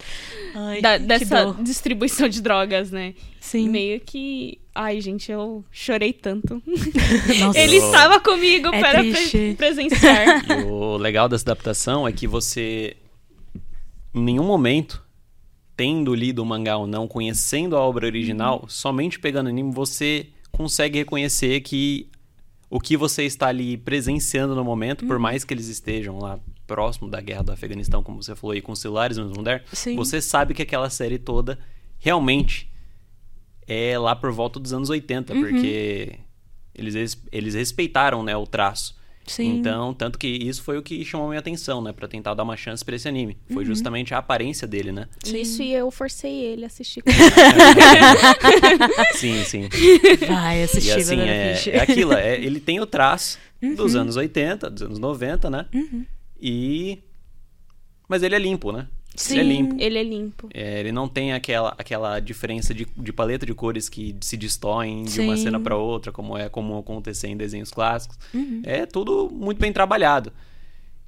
Ai, da- dessa distribuição de drogas, né? Sim. Meio que. Ai, gente, eu chorei tanto. (laughs) Nossa. Ele estava comigo É para pre- presenciar. (laughs) E o legal dessa adaptação é que você, em nenhum momento, tendo lido o mangá ou não, conhecendo a obra original, somente pegando anime, você consegue reconhecer que o que você está ali presenciando no momento, por mais que eles estejam lá próximo da guerra do Afeganistão, como você falou aí, com os celulares no mesmo Sim. você sabe que aquela série toda realmente é lá por volta dos anos 80, porque eles, eles respeitaram né, o traço. Sim. Então, tanto que isso foi o que chamou minha atenção, né? Pra tentar dar uma chance pra esse anime. Foi Uhum. justamente a aparência dele, né? Isso e eu forcei ele a assistir. (laughs) Sim, sim. Vai E assistir, assim, é, é aquilo. é- ele tem o traço dos Uhum. anos 80, dos anos 90, né? E... Mas ele é limpo, né? Ele é Sim. limpo. ele é limpo. É, ele não tem aquela, aquela diferença de, de paleta de cores que se destoem de uma Sim. cena pra outra, como é comum acontecer em desenhos clássicos. Uhum. É tudo muito bem trabalhado.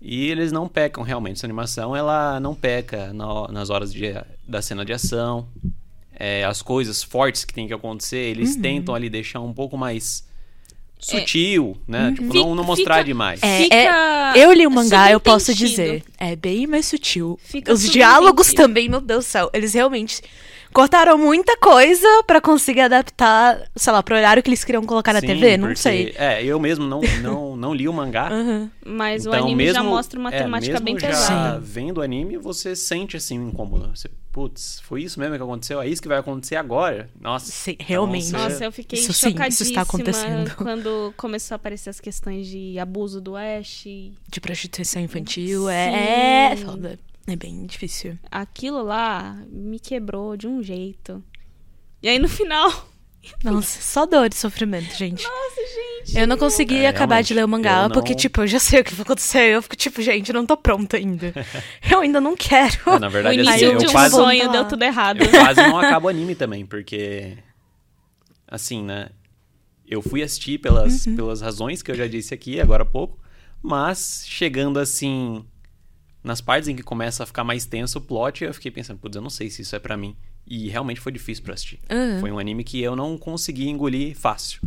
E eles não pecam realmente. Essa animação ela não peca nas horas de, da cena de ação. É, as coisas fortes que tem que acontecer, eles Uhum. tentam ali deixar um pouco mais sutil, né? Tipo, Fi- não, não mostrar fica- demais. É, Fica Eu li o mangá, eu posso dizer. É bem mais sutil. Fica Os diálogos também, meu Deus do céu. Eles realmente cortaram muita coisa pra conseguir adaptar, sei lá, pro horário que eles queriam colocar na Sim, TV, não porque- sei. É, eu mesmo não, (laughs) não, não li o mangá. Aham. Mas o Então, anime já mesmo- mostra uma é, temática mesmo bem já pesada. vendo o anime, você sente assim um incômodo. Você, putz, foi isso mesmo que aconteceu? É isso que vai acontecer agora? Nossa. Sim, realmente. Então, Nossa, eu fiquei Isso sim, isso chocadíssima está acontecendo. quando começou a aparecer as questões de abuso do Ash. De prostituição infantil, é, é Sim. foda. É bem difícil. Aquilo lá me quebrou de um jeito. E aí no final. (laughs) Nossa, só dor e sofrimento, gente. Nossa, gente. Eu não consegui É, acabar de ler o mangá, não- porque, tipo, eu já sei o que vai acontecer. Eu fico, tipo, gente, eu não tô pronta ainda. (laughs) eu ainda não quero. É, na O verdade, início assim, eu de um quase, sonho deu tudo errado. eu quase não acabo o anime também, porque. Assim, né? Eu fui assistir pelas, Uhum. pelas razões que eu já disse aqui agora há pouco, mas chegando assim. Nas partes em que começa a ficar mais tenso o plot, eu fiquei pensando, putz, eu não sei se isso é pra mim. E realmente foi difícil pra assistir. Uhum. Foi um anime que eu não consegui engolir fácil.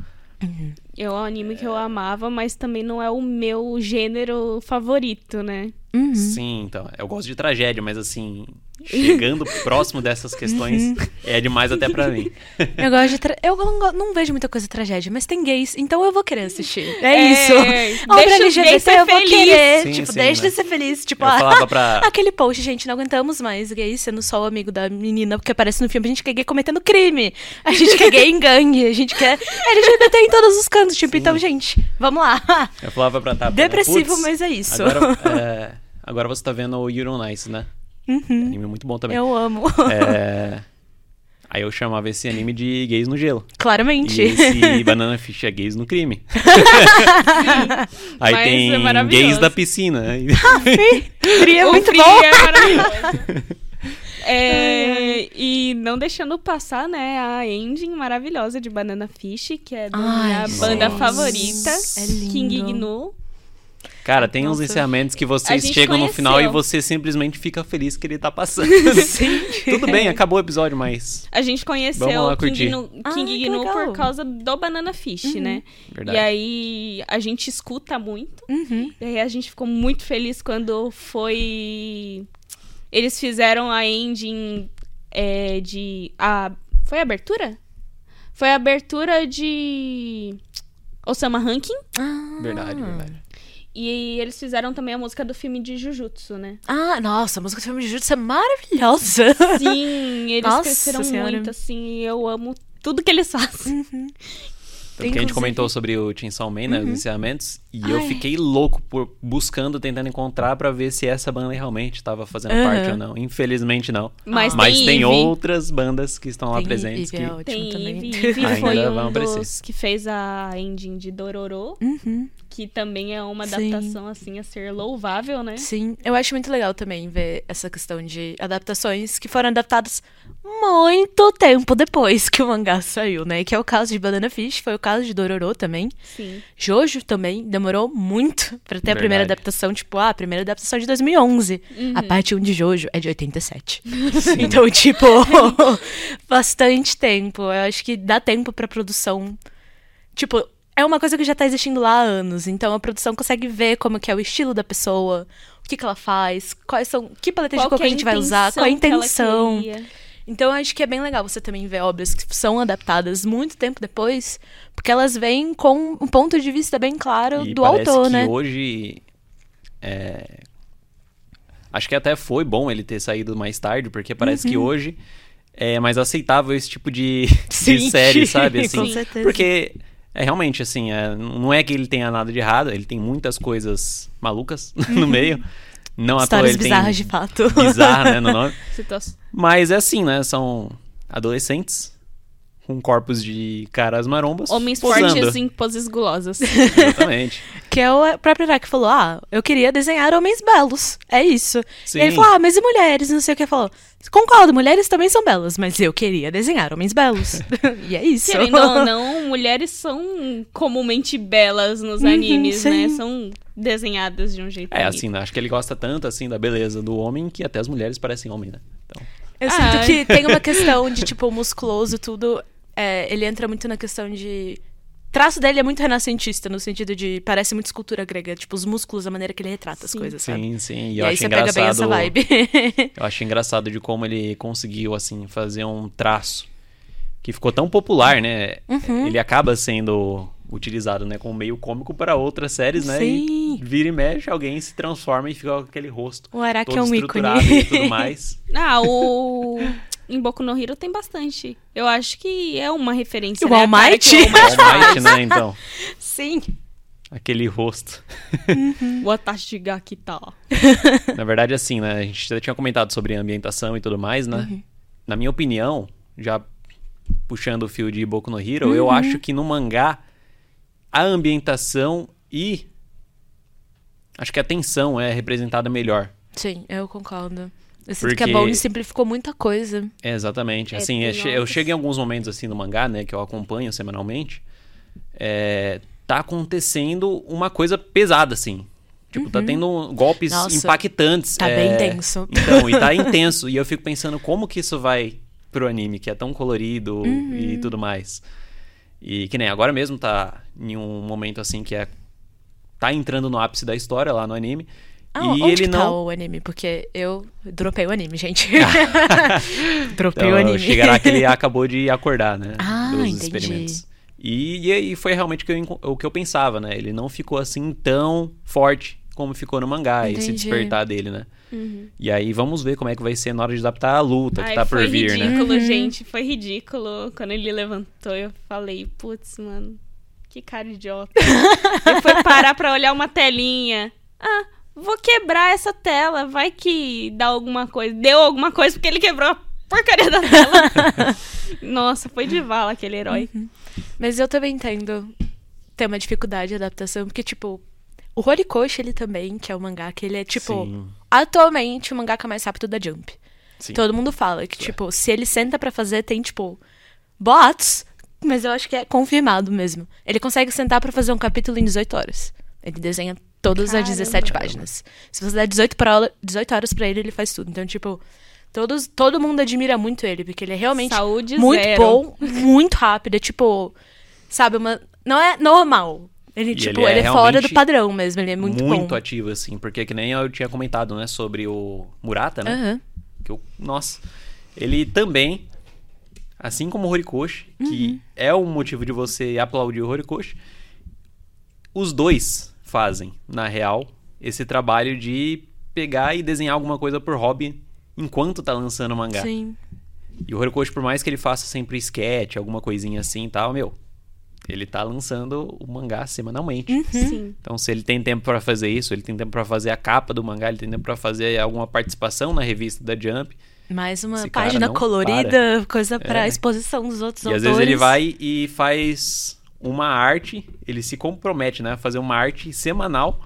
É um anime que eu amava, mas também não é o meu gênero favorito, né? Uhum. Sim, então. Eu gosto de tragédia, mas assim, chegando (laughs) próximo dessas questões Uhum. é demais até pra mim. Eu gosto de. Tra... Eu não, não vejo muita coisa tragédia, mas tem gays, então eu vou querer assistir. É, É, isso. deixa Obra LGBT ser eu vou feliz. querer. Sim, tipo, sim, deixa né? de ser feliz. Tipo, Eu ah, falava pra- (laughs) aquele post, gente, não aguentamos mais gays sendo só o amigo da menina, porque aparece no filme, a gente quer gay cometendo crime. A gente quer gay em gangue, a gente quer LGBT em todos os cantos. Tipo, então, gente, vamos lá. Eu falava pra Tapa. né, Depressivo, "Putz, mas é isso. Agora, (laughs) é, agora você tá vendo o Euro Nice, né? Anime muito bom também. Eu amo. É, (laughs) Aí eu chamava esse anime de Gays no Gelo. Claramente. E esse (laughs) Banana Fish é Gays no Crime. (laughs) Aí Mas tem é. Gays da Piscina. Free é O muito Free bom. é maravilhoso. É, e não deixando passar, né, a ending maravilhosa de Banana Fish, que é da Ai, minha banda favorita, É. King Gnu. Cara, tem uns Nossa. encerramentos que vocês chegam no final e conheceu. você simplesmente fica feliz que ele tá passando. (laughs) (laughs) Sim. Tudo bem, acabou o episódio, mas. A gente conheceu Vamos lá o King. Gnu, Ah, King Gnu por causa do Banana Fish, né? Verdade. E aí a gente escuta muito. Uhum. E aí a gente ficou muito feliz quando foi. Eles fizeram a ending é, de. A... Foi a abertura? Foi a abertura de. Osama Rankin. Ah. Verdade, verdade. E eles fizeram também a música do filme de Jujutsu, né? Ah, nossa, a música do filme de Jujutsu é maravilhosa. Sim, eles Nossa cresceram Senhora. muito, assim. e Eu amo tudo que eles fazem. Tanto que a gente Inclusive- comentou sobre o Chainsaw Man, né, os encerramentos, e eu Ai. fiquei louco por buscando, tentando encontrar pra ver se essa banda realmente estava fazendo Aham. parte ou não. Infelizmente não. Mas, Mas tem, tem outras bandas que estão lá Tem presentes Eve, é que ótimo Tem também. Eve. Eve (laughs) Ainda foi um aparecer. dos que fez a ending de Dororo, Uhum. Que também é uma Sim. adaptação, assim, a ser louvável, né? Sim, eu acho muito legal também ver essa questão de adaptações que foram adaptadas muito tempo depois que o mangá saiu, né? Que é o caso de Banana Fish, foi o caso de Dororo também. Sim. Jojo também demorou muito pra ter a primeira Verdade. adaptação, tipo, ah, a primeira adaptação de 2011. Uhum. A parte 1 de Jojo é de 87. (laughs) então, tipo, (laughs) bastante tempo. Eu acho que dá tempo pra produção. Tipo, é uma coisa que já tá existindo lá há anos, então a produção consegue ver como que é o estilo da pessoa, o que que ela faz, quais são, que paleta de Qual cor que é a gente vai usar, qual a intenção. Então eu acho que é bem legal você também ver obras que são adaptadas muito tempo depois, porque elas vêm com um ponto de vista bem claro E do parece autor, que né? hoje. é, Acho que até foi bom ele ter saído mais tarde, porque parece que hoje é mais aceitável esse tipo de, (laughs) de Uhum. Série, sabe? Assim, (laughs) Com certeza. Porque é realmente assim, é, não é que ele tenha nada de errado, ele tem muitas coisas malucas (laughs) no meio. Não à toa Histórias ele bizarras tem de fato. bizarra, né, no nome. (laughs) Mas é assim, né? São adolescentes com corpos de caras marombas. Homens posando. fortes em poses gulosas. (laughs) Exatamente. Que é o próprio Iraq falou: Ah, eu queria desenhar homens belos. É isso. Sim. E ele falou: Ah, mas e mulheres? Não sei o que. Falou: Concordo, mulheres também são belas, mas eu queria desenhar homens belos. (laughs) e é isso. Querendo ou não, mulheres são comumente belas nos animes, né? Uhum, sim. São desenhadas de um jeito É bonito. assim, né? Acho que ele gosta tanto assim da beleza do homem que até as mulheres parecem homem, né? Então, Eu Ah. sinto que tem uma questão de, tipo, musculoso, tudo. É, ele entra muito na questão de. O traço dele é muito renascentista, no sentido de. Parece muito escultura grega. Tipo, os músculos, a maneira que ele retrata as Sim. coisas, sabe? sim, sim. E E, eu aí acho você pega bem essa engraçado. vibe. (laughs) Eu acho engraçado de como ele conseguiu, assim, fazer um traço que ficou tão popular, né? Uhum. Ele acaba sendo utilizado, né, como meio cômico para outras séries, né? Sim. E vira e mexe, alguém se transforma e fica com aquele rosto o Araki todo é um ícone. estruturado e tudo mais. (laughs) Ah, o. (laughs) Em Boku no Hero tem bastante. Eu acho que é uma referência. E o né? All Might? que o All Might né, então? (laughs) Sim. Aquele rosto. Watashi ga kita. Na verdade, assim, né? A gente já tinha comentado sobre a ambientação e tudo mais, né? Uhum. Na minha opinião, já puxando o fio de Boku no Hero, Uhum. eu acho que no mangá a ambientação e acho que a tensão é representada melhor. Sim, eu concordo. Eu sinto que Porque- a Bone simplificou muita coisa. É, exatamente. É, assim, eu, che- eu novas. chego em alguns momentos assim no mangá, né, que eu acompanho semanalmente, é, tá acontecendo uma coisa pesada assim. Tipo, tá tendo golpes Uhum. Nossa, impactantes. tá é, bem tenso. Então, e tá (laughs) intenso. E eu fico pensando como que isso vai pro anime, que é tão colorido Uhum. e tudo mais. E que nem agora mesmo tá em um momento assim que é. Tá entrando no ápice da história lá no anime. Ah, e onde ele que tá não. o anime? Porque eu dropei o anime, gente. (laughs) dropei Então, o anime. chegará que ele (laughs) acabou de acordar, né? Ah, dos entendi. experimentos. E, e aí foi realmente o que, eu, o que eu pensava, né? Ele não ficou assim tão forte como ficou no mangá, esse Entendi. despertar dele, né? Uhum. E aí vamos ver como é que vai ser na hora de adaptar a luta que Ai, tá foi por vir, né? ridículo, Uhum. gente. Foi ridículo. Quando ele levantou, eu falei, putz, mano, que cara idiota. (laughs) ele foi parar pra olhar uma telinha. Ah, vou quebrar essa tela. Vai que dá alguma coisa. Deu alguma coisa porque ele quebrou a porcaria da tela. (laughs) Nossa, foi de vala aquele herói. Uhum. Mas eu também entendo ter uma dificuldade de adaptação, porque, tipo, o Horikoshi, ele também, que é o mangá, que ele é, tipo, Sim. atualmente o mangaka mais rápido da Jump. Sim. Todo mundo fala que, tipo, se ele senta pra fazer, tem, tipo, boatos, mas eu acho que é confirmado mesmo. Ele consegue sentar pra fazer um capítulo em 18 horas. Ele desenha todas as Caramba. 17 páginas. Se você der 18, pra aula, 18 horas pra ele, ele faz tudo. Então, tipo, todos, todo mundo admira muito ele, porque ele é realmente Saúde muito zero. bom, muito rápido. É tipo, sabe, uma. Não é normal. Ele, E tipo, ele é ele é, fora do padrão mesmo. Ele é muito, bom. ativo, assim, porque que nem eu tinha comentado, né, sobre o Murata, né? Aham. Que eu, nossa, ele também, assim como o Horikoshi, que Uhum. é um motivo de você aplaudir o Horikoshi, os dois fazem, na real, esse trabalho de pegar e desenhar alguma coisa por hobby enquanto tá lançando o mangá. Sim. E o Horikoshi, por mais que ele faça sempre sketch, alguma coisinha assim e tal, meu, ele tá lançando o mangá semanalmente. Uhum. Sim. Então, se ele tem tempo pra fazer isso, ele tem tempo pra fazer a capa do mangá, ele tem tempo pra fazer alguma participação na revista da Jump. Mais uma Esse página colorida, coisa pra É. exposição dos outros E autores. às vezes ele vai e faz uma arte, ele se compromete, né, a fazer uma arte semanal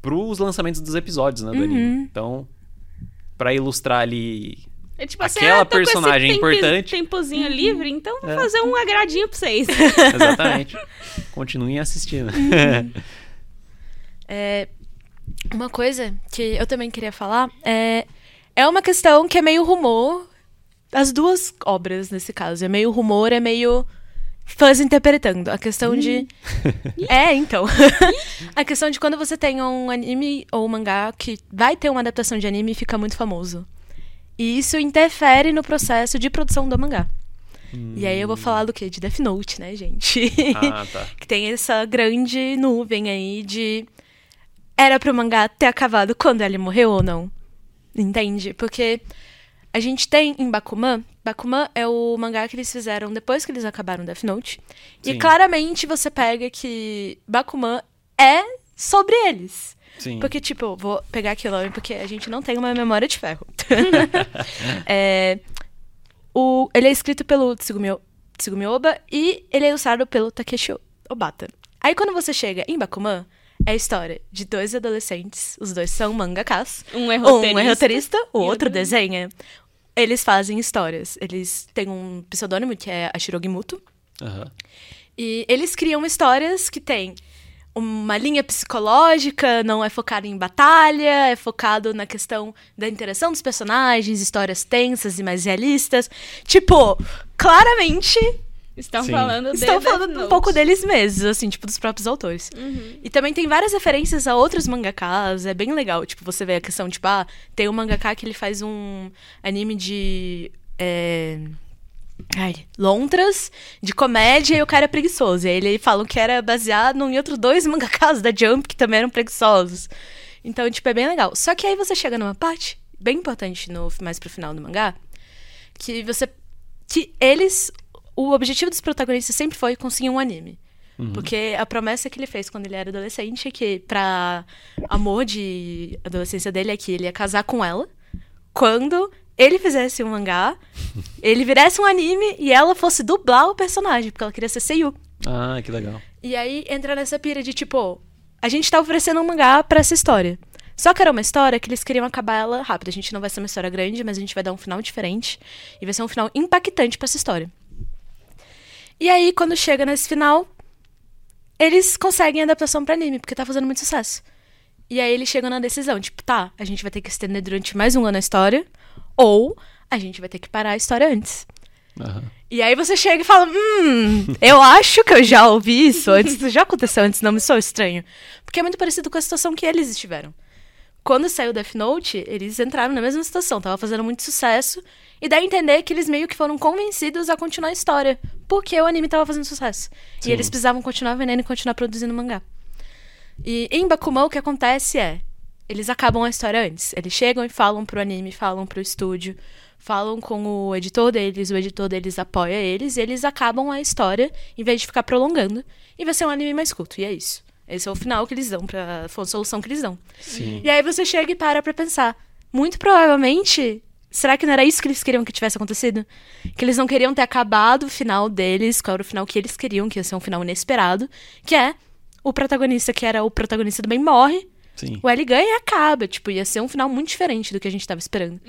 pros lançamentos dos episódios, né, do Uhum. anime. Então, pra ilustrar ali É tipo assim, Aquela ah, com esse personagem tempo- importante. tempozinho Uhum. livre, então vou É. fazer um agradinho pra vocês. (laughs) Exatamente. Continuem assistindo. É, uma coisa que eu também queria falar é, é uma questão que é meio rumor. As duas obras, nesse caso. É meio rumor, é meio fãs interpretando. A questão de. (laughs) é, então. a questão de quando você tem um anime ou um mangá que vai ter uma adaptação de anime e fica muito famoso. E isso interfere no processo de produção do mangá. E aí eu vou falar do quê? De Death Note, né, gente? ah, tá. (laughs) que tem essa grande nuvem aí de era pro mangá ter acabado quando ele morreu ou não. Entende? Porque a gente tem em Bakuman, Bakuman é o mangá que eles fizeram depois que eles acabaram Death Note. E Sim. claramente você pega que Bakuman é sobre eles. Sim. Porque, tipo, eu vou pegar aqui o nome porque a gente não tem uma memória de ferro. (laughs) (laughs) É, o, ele é escrito pelo Tsugumi, Tsugumi Oba e ele é ilustrado pelo Takeshi Obata. Aí quando você chega em Bakuman, é a história de dois adolescentes, os dois são mangakas. Um é Um roteirista. é roteirista, o e outro- desenha. Eles fazem histórias. Eles têm um pseudônimo que é Ashirogimuto. Aham. E eles criam histórias que têm uma linha psicológica, não é focado em batalha, é focado na questão da interação dos personagens, histórias tensas e mais realistas. Tipo, claramente Estão Sim. falando de estão Death falando um Note. pouco deles mesmos, assim, tipo, dos próprios autores. Uhum. E também tem várias referências a outros mangakas, é bem legal. Tipo, você vê a questão, tipo, ah, tem um mangaka que ele faz um anime de. É... Ai, lontras, de comédia, e o cara é preguiçoso. E aí ele falam que era baseado em outros dois (laughs) mangakas da Jump que também eram preguiçosos. Então, tipo, é bem legal. Só que aí você chega numa parte, bem importante no, mais pro final do mangá, que você. Que eles. O objetivo dos protagonistas sempre foi conseguir um anime. Porque a promessa que ele fez quando ele era adolescente é que, pra amor de adolescência dele, é que ele ia casar com ela. Quando ele fizesse um mangá, (laughs) ele virasse um anime e ela fosse dublar o personagem, porque ela queria ser Seiyu. Ah, que legal. E aí entra nessa pira de tipo, a gente tá oferecendo um mangá pra essa história. Só que era uma história que eles queriam acabar ela rápido. A gente não vai ser uma história grande, mas a gente vai dar um final diferente. E vai ser um final impactante pra essa história. E aí, quando chega nesse final, eles conseguem adaptação pra anime, porque tá fazendo muito sucesso. E aí eles chegam na decisão, tipo, tá, a gente vai ter que estender durante mais um ano a história, ou a gente vai ter que parar a história antes. Aham. E aí você chega e fala, hum, eu acho que eu já ouvi isso antes, isso (laughs) já aconteceu antes, não me sou estranho. Porque é muito parecido com a situação que eles estiveram. Quando saiu Death Note, eles entraram na mesma situação, tava fazendo muito sucesso, e dá a entender que eles meio que foram convencidos a continuar a história, porque o anime tava fazendo sucesso. Sim. E eles precisavam continuar vendendo e continuar produzindo mangá. E em Bakuman o que acontece é, eles acabam a história antes. Eles chegam e falam pro anime, falam pro estúdio, falam com o editor deles, o editor deles apoia eles, e eles acabam a história em vez de ficar prolongando, e vai ser um anime mais curto, e é isso. Esse é o final que eles dão, pra, foi a solução que eles dão. Sim. E aí você chega e para pra pensar. Muito provavelmente, será que não era isso que eles queriam que tivesse acontecido? Que eles não queriam ter acabado o final deles, qual era o final que eles queriam, que ia ser um final inesperado, que é o protagonista, que era o protagonista do bem, morre. Sim. O L ganha e acaba. Tipo, ia ser um final muito diferente do que a gente tava esperando.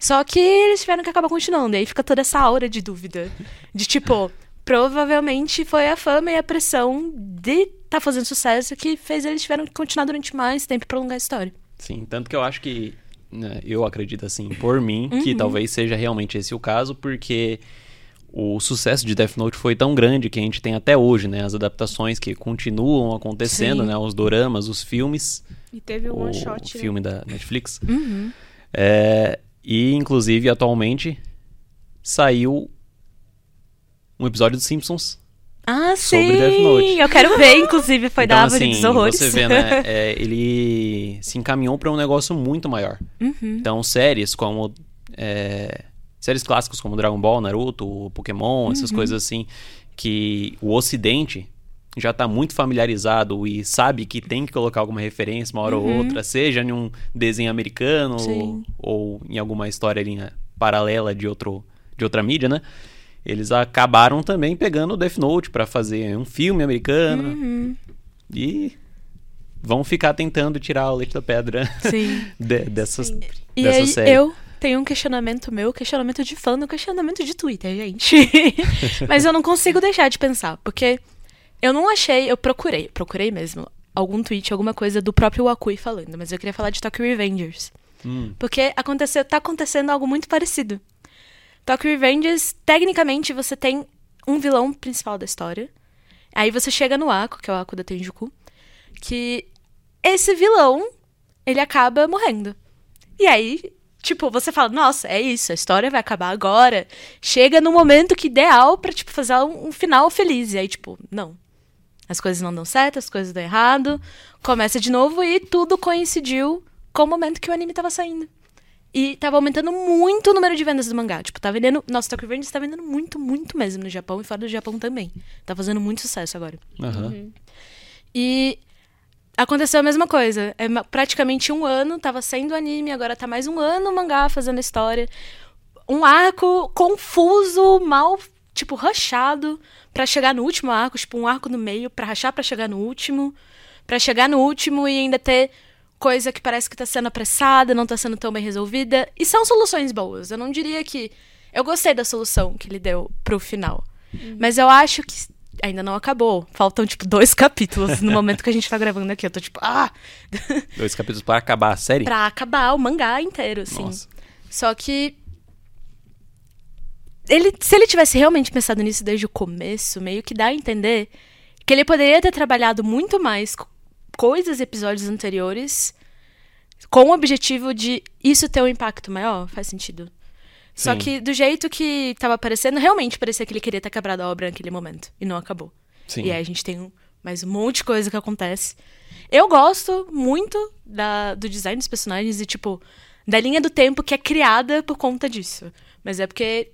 Só que eles tiveram que acabar continuando. E aí fica toda essa aura de dúvida. De tipo, (laughs) provavelmente foi a fama e a pressão de tá fazendo sucesso que fez eles tiveram que continuar durante mais tempo e prolongar a história. Sim, tanto que eu acho que. Né, eu acredito assim, por mim, que talvez seja realmente esse o caso, porque o sucesso de Death Note foi tão grande que a gente tem até hoje, né? As adaptações que continuam acontecendo, Sim. né? Os doramas, os filmes. E teve um o one shot. né? filme da Netflix. Uhum. É, e, inclusive, atualmente saiu um episódio dos Simpsons. Ah, Sobre sim! Death Note. Eu quero ver, inclusive, foi então, da Árvore assim, dos Horrores. você vê, né? é, ele se encaminhou para um negócio muito maior. Uhum. Então, séries como. é, séries clássicas como Dragon Ball, Naruto, Pokémon, Uhum. essas coisas assim, que o Ocidente já tá muito familiarizado e sabe que tem que colocar alguma referência uma hora ou outra, seja em um desenho americano ou, ou em alguma história linha paralela de, outro, de outra mídia, né? Eles acabaram também pegando o Death Note pra fazer um filme americano Uhum. e vão ficar tentando tirar o leite da pedra Sim. (laughs) de- dessas, E dessa aí, série. eu tenho um questionamento meu, questionamento de fã, um questionamento de Twitter, gente. (laughs) Mas eu não consigo deixar de pensar, porque eu não achei, eu procurei, procurei mesmo, algum tweet, alguma coisa do próprio Wakui falando, mas eu queria falar de Tokyo Revengers. Hum, Porque aconteceu, tá acontecendo algo muito parecido. Tokyo Revengers, tecnicamente, você tem um vilão principal da história. Aí você chega no Ako, que é o Ako da Tenjuku, que esse vilão, ele acaba morrendo. E aí, tipo, você fala, nossa, é isso, a história vai acabar agora. Chega no momento que ideal pra, tipo, fazer um, um final feliz. E aí, tipo, não. As coisas não dão certo, as coisas dão errado. Começa de novo e tudo coincidiu com o momento que o anime tava saindo. E tava aumentando muito o número de vendas do mangá. Tipo, tá vendendo. Nossa, Tokyo Revengers tá vendendo muito, muito mesmo no Japão e fora do Japão também. Tá fazendo muito sucesso agora. aham. E aconteceu a mesma coisa. É praticamente um ano, tava sendo anime, agora tá mais um ano o mangá fazendo a história. Um arco confuso, mal, tipo, rachado, pra chegar no último arco, tipo, um arco no meio, pra rachar pra chegar no último. Pra chegar no último e ainda ter coisa que parece que tá sendo apressada, não tá sendo tão bem resolvida. E são soluções boas. Eu não diria que. Eu gostei da solução que ele deu pro final. Mas eu acho que ainda não acabou. Faltam, tipo, dois (laughs) capítulos no momento que a gente tá gravando aqui. Eu tô tipo, ah! (laughs) Dois capítulos para acabar a série? pra acabar o mangá inteiro, assim. Nossa. Só que. Ele, se ele tivesse realmente pensado nisso desde o começo, meio que dá a entender que ele poderia ter trabalhado muito mais coisas e episódios anteriores com o objetivo de isso ter um impacto maior. Faz sentido. Só Sim. que do jeito que tava aparecendo, realmente parecia que ele queria ter quebrado a obra naquele momento. E não acabou. Sim. E aí a gente tem mais um monte de coisa que acontece. Eu gosto muito da, do design dos personagens e, tipo, da linha do tempo que é criada por conta disso. Mas é porque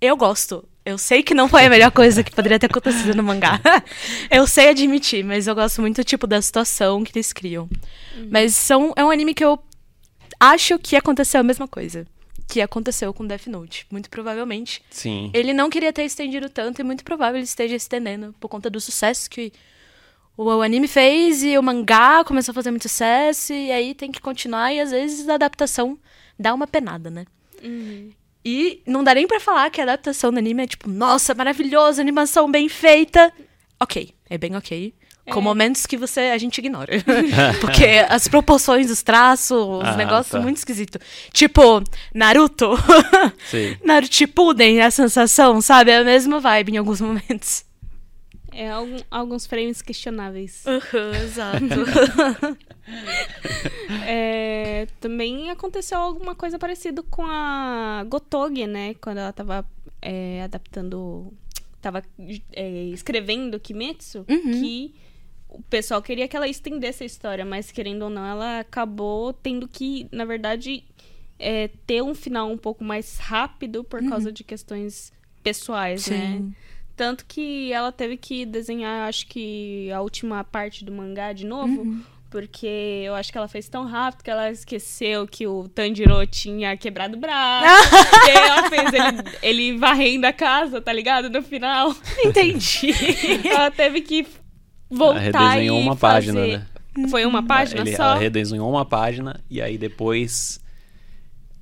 eu gosto. Eu sei que não foi a melhor coisa que poderia ter acontecido no mangá. (laughs) eu sei admitir, mas eu gosto muito, tipo, da situação que eles criam. Mas são, é um anime que eu acho que aconteceu a mesma coisa. Que aconteceu com Death Note. Muito provavelmente. Sim. Ele não queria ter estendido tanto e muito provável ele esteja estendendo por conta do sucesso que o, o anime fez e o mangá começou a fazer muito sucesso e aí tem que continuar e às vezes a adaptação dá uma penada, né? E não dá nem pra falar que a adaptação do anime é tipo, nossa, maravilhoso, animação bem feita. Ok, é bem ok. Com momentos que você a gente ignora. (laughs) (laughs) Porque as proporções dos traços, os Ah, negócios tá. muito esquisitos. Tipo, Naruto. (laughs) Naruto Shippuden, a sensação, sabe? É a mesma vibe em alguns momentos. É algum- alguns frames questionáveis. Uhum, exato. (laughs) É, também aconteceu alguma coisa parecida com a Gotoge, né? Quando ela tava é, adaptando. Tava é, escrevendo Kimetsu, Uhum. que o pessoal queria que ela estendesse a história, mas querendo ou não, ela acabou tendo que, na verdade, é, ter um final um pouco mais rápido por causa de questões pessoais, né? Sim. Tanto que ela teve que desenhar, acho que a última parte do mangá de novo, Porque eu acho que ela fez tão rápido que ela esqueceu que o Tanjiro tinha quebrado o braço. e aí ela fez ele, (laughs) ele varrendo a casa, tá ligado? No final. Entendi. (laughs) ela teve que voltar Ela redesenhou e uma fazer... página, né? Foi uma página Ele- só? Ela redesenhou uma página e aí depois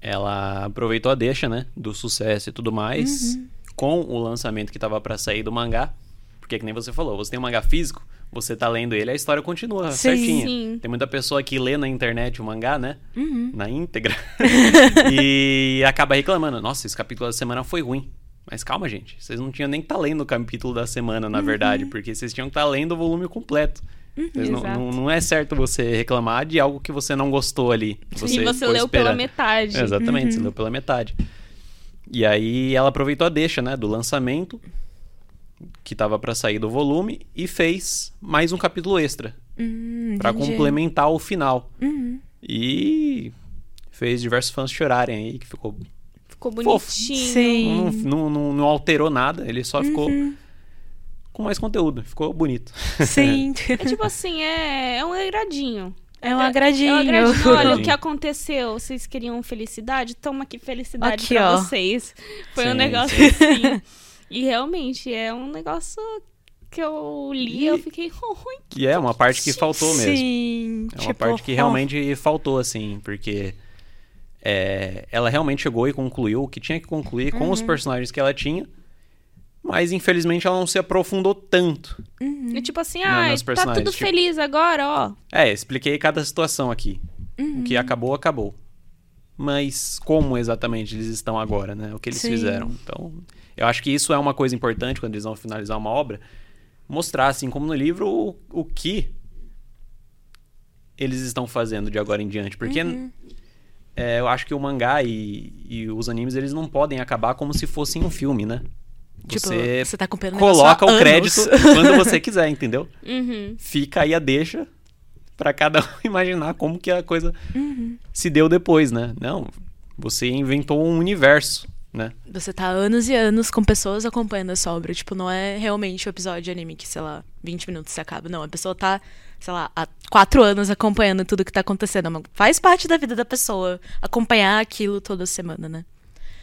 ela aproveitou a deixa, né? Do sucesso e tudo mais. Uhum. Com o lançamento que tava pra sair do mangá. Porque que nem você falou, você tem um mangá físico, você tá lendo ele, a história continua Sim. certinha. Sim. Tem muita pessoa que lê na internet o mangá, né? Uhum. Na íntegra. (laughs) e acaba reclamando. Nossa, esse capítulo da semana foi ruim. Mas calma, gente. Vocês não tinham nem que estar lendo o capítulo da semana, na verdade. Porque vocês tinham que estar lendo o volume completo. Vocês não, não, não é certo você reclamar de algo que você não gostou ali. e você leu pela metade. Exatamente, você leu pela metade. E aí ela aproveitou a deixa, né, do lançamento, que tava pra sair do volume, e fez mais um capítulo extra. Hum, Pra entendi. complementar o final. Uhum. E fez diversos fãs chorarem aí, que ficou. Ficou bonitinho. Sim. Não, não, não, não alterou nada, ele só ficou Uhum. com mais conteúdo, ficou bonito. Sim. (laughs) É tipo assim, é, é um agradinho. É um agradinho. É um agradinho. Olha o que aconteceu. Vocês queriam felicidade? Toma aqui felicidade Aqui, pra ó. vocês. Foi um Sim, negócio sim. assim. (laughs) E realmente é um negócio que eu li e eu fiquei (laughs) ruim. E é uma parte que faltou mesmo. Sim. É uma tipo, parte que realmente faltou, assim, porque é, ela realmente chegou e concluiu o que tinha que concluir com Uhum. os personagens que ela tinha, mas infelizmente ela não se aprofundou tanto. Uhum. E tipo assim, ah, tá tudo tipo- feliz agora, ó. É, expliquei cada situação aqui. O Uhum. que acabou, acabou. Mas como exatamente eles estão agora, né? O que eles Sim. fizeram. Então, eu acho que isso é uma coisa importante quando eles vão finalizar uma obra. Mostrar, assim como no livro, o, o que eles estão fazendo de agora em diante. Porque Uhum. é, eu acho que o mangá e, e os animes, eles não podem acabar como se fossem um filme, né? Tipo, Você você tá coloca o anos. crédito (laughs) quando você quiser, entendeu? Uhum. fica aí a deixa pra cada um (laughs) imaginar como que a coisa Uhum. se deu depois, né? Não, você inventou um universo, né? Você tá há anos e anos com pessoas acompanhando essa obra. Tipo, não é realmente o episódio de anime que, sei lá, 20 minutos se acaba. Não, a pessoa tá, sei lá, há quatro anos acompanhando tudo que tá acontecendo. Mas Faz parte da vida da pessoa acompanhar aquilo toda semana, né?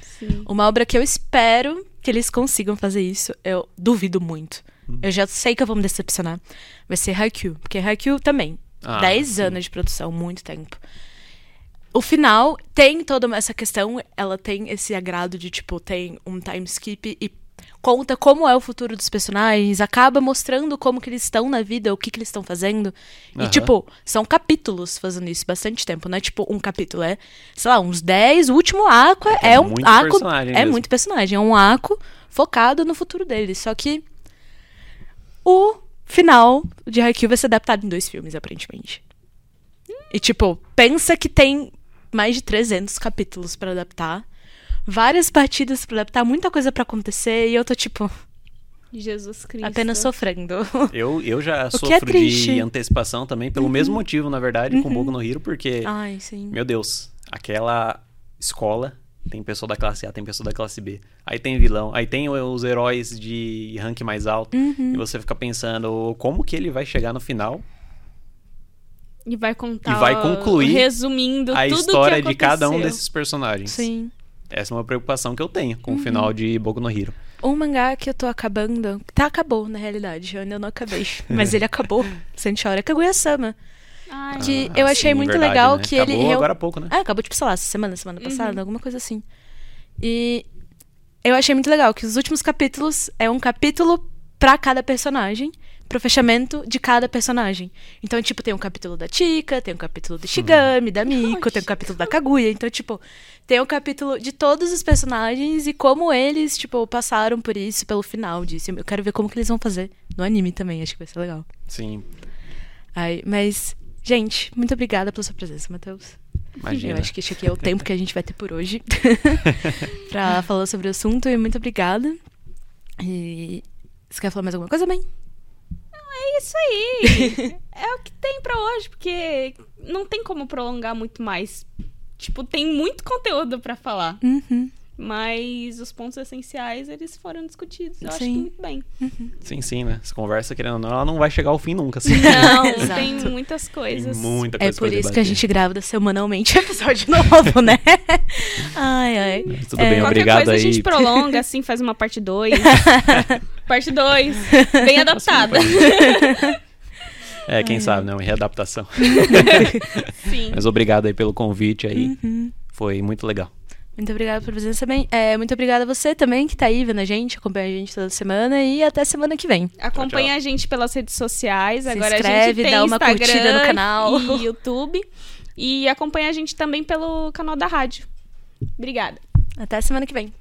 Sim. Uma obra que eu espero que eles consigam fazer isso, eu duvido muito. Eu já sei que eu vou me decepcionar. Vai ser Haikyuu. Porque Haikyuu também. Ah, 10 sim. anos de produção, muito tempo. O final tem toda essa questão, ela tem esse agrado de, tipo, tem um time skip e conta como é o futuro dos personagens, acaba mostrando como que eles estão na vida, o que que eles estão fazendo. E, Aham. tipo, são capítulos fazendo isso, bastante tempo, não é tipo um capítulo, é, sei lá, uns 10, o último arco é, É um muito arco, personagem é mesmo. muito personagem, é um arco focado no futuro deles, só que o final de Haikyuu vai ser adaptado em dois filmes, aparentemente. E, tipo, pensa que tem mais de 300 capítulos pra adaptar. Várias partidas pra adaptar, muita coisa pra acontecer. E eu tô, tipo, Jesus Cristo. apenas sofrendo. (laughs) Eu, eu já O é sofro. Uhum. de antecipação também, pelo mesmo motivo, na verdade, com Boku no Hero, porque, Ai, sim. meu Deus, aquela escola tem pessoa da classe A, tem pessoa da classe B. Aí tem vilão, aí tem os heróis de rank mais alto. Uhum. E você fica pensando como que ele vai chegar no final E vai contar. E vai concluir resumindo a tudo história que de cada um desses personagens. Sim. Essa é uma preocupação que eu tenho com o Uhum. final de Boku no Hero. Um mangá que eu tô acabando. Tá, acabou, na realidade. Eu ainda não acabei. (laughs) Mas ele acabou. Sente hora. É Kaguya-sama. Ai, Que Ah, eu achei sim, muito verdade, legal né? que Acabou ele. agora há pouco, né? Ah, acabou, tipo, sei lá, semana, semana Uhum. passada, alguma coisa assim. E eu achei muito legal que os últimos capítulos é um capítulo pra cada personagem, pro fechamento de cada personagem. Então, tipo, tem um capítulo da Chika, tem um capítulo do Shigami, da Miko, tem um capítulo da Kaguya. Então, tipo, tem um capítulo de todos os personagens e como eles, tipo, passaram por isso, pelo final disso. Eu quero ver como que eles vão fazer no anime também, acho que vai ser legal. Sim, Ai, mas, gente, muito obrigada pela sua presença, Matheus. imagina. Eu acho que esse aqui é o tempo que a gente vai ter por hoje (laughs) pra falar sobre o assunto. E muito obrigada. E você quer falar mais alguma coisa, bem? É isso aí. (laughs) é o que tem pra hoje, porque não tem como prolongar muito mais. Tipo, tem muito conteúdo pra falar. Uhum. Mas os pontos essenciais, eles foram discutidos. Eu acho que Sim. muito bem. Sim, sim, né? Essa conversa, querendo ou não, ela não vai chegar ao fim nunca. Assim. Não, (laughs) tem muitas Tem coisas. muita É coisa por pra isso que a gente grava semanalmente o episódio (laughs) novo, né? Ai, ai. Tudo É, bem, Qualquer obrigado coisa aí. a gente prolonga, (laughs) assim, faz uma parte 2. parte 2. Bem adaptada. É, quem sabe, né? Uma readaptação. Sim. Mas obrigado aí pelo convite aí. Uhum. Foi muito legal. Muito obrigada por presença também. É, muito obrigada a você também que tá aí vendo a gente, acompanha a gente toda semana e até semana que vem. Acompanha a gente pelas redes sociais. Se Agora a inscreve, gente tem dá uma Instagram curtida no canal. (laughs) e YouTube. E acompanha a gente também pelo canal da rádio. Obrigada. Até semana que vem.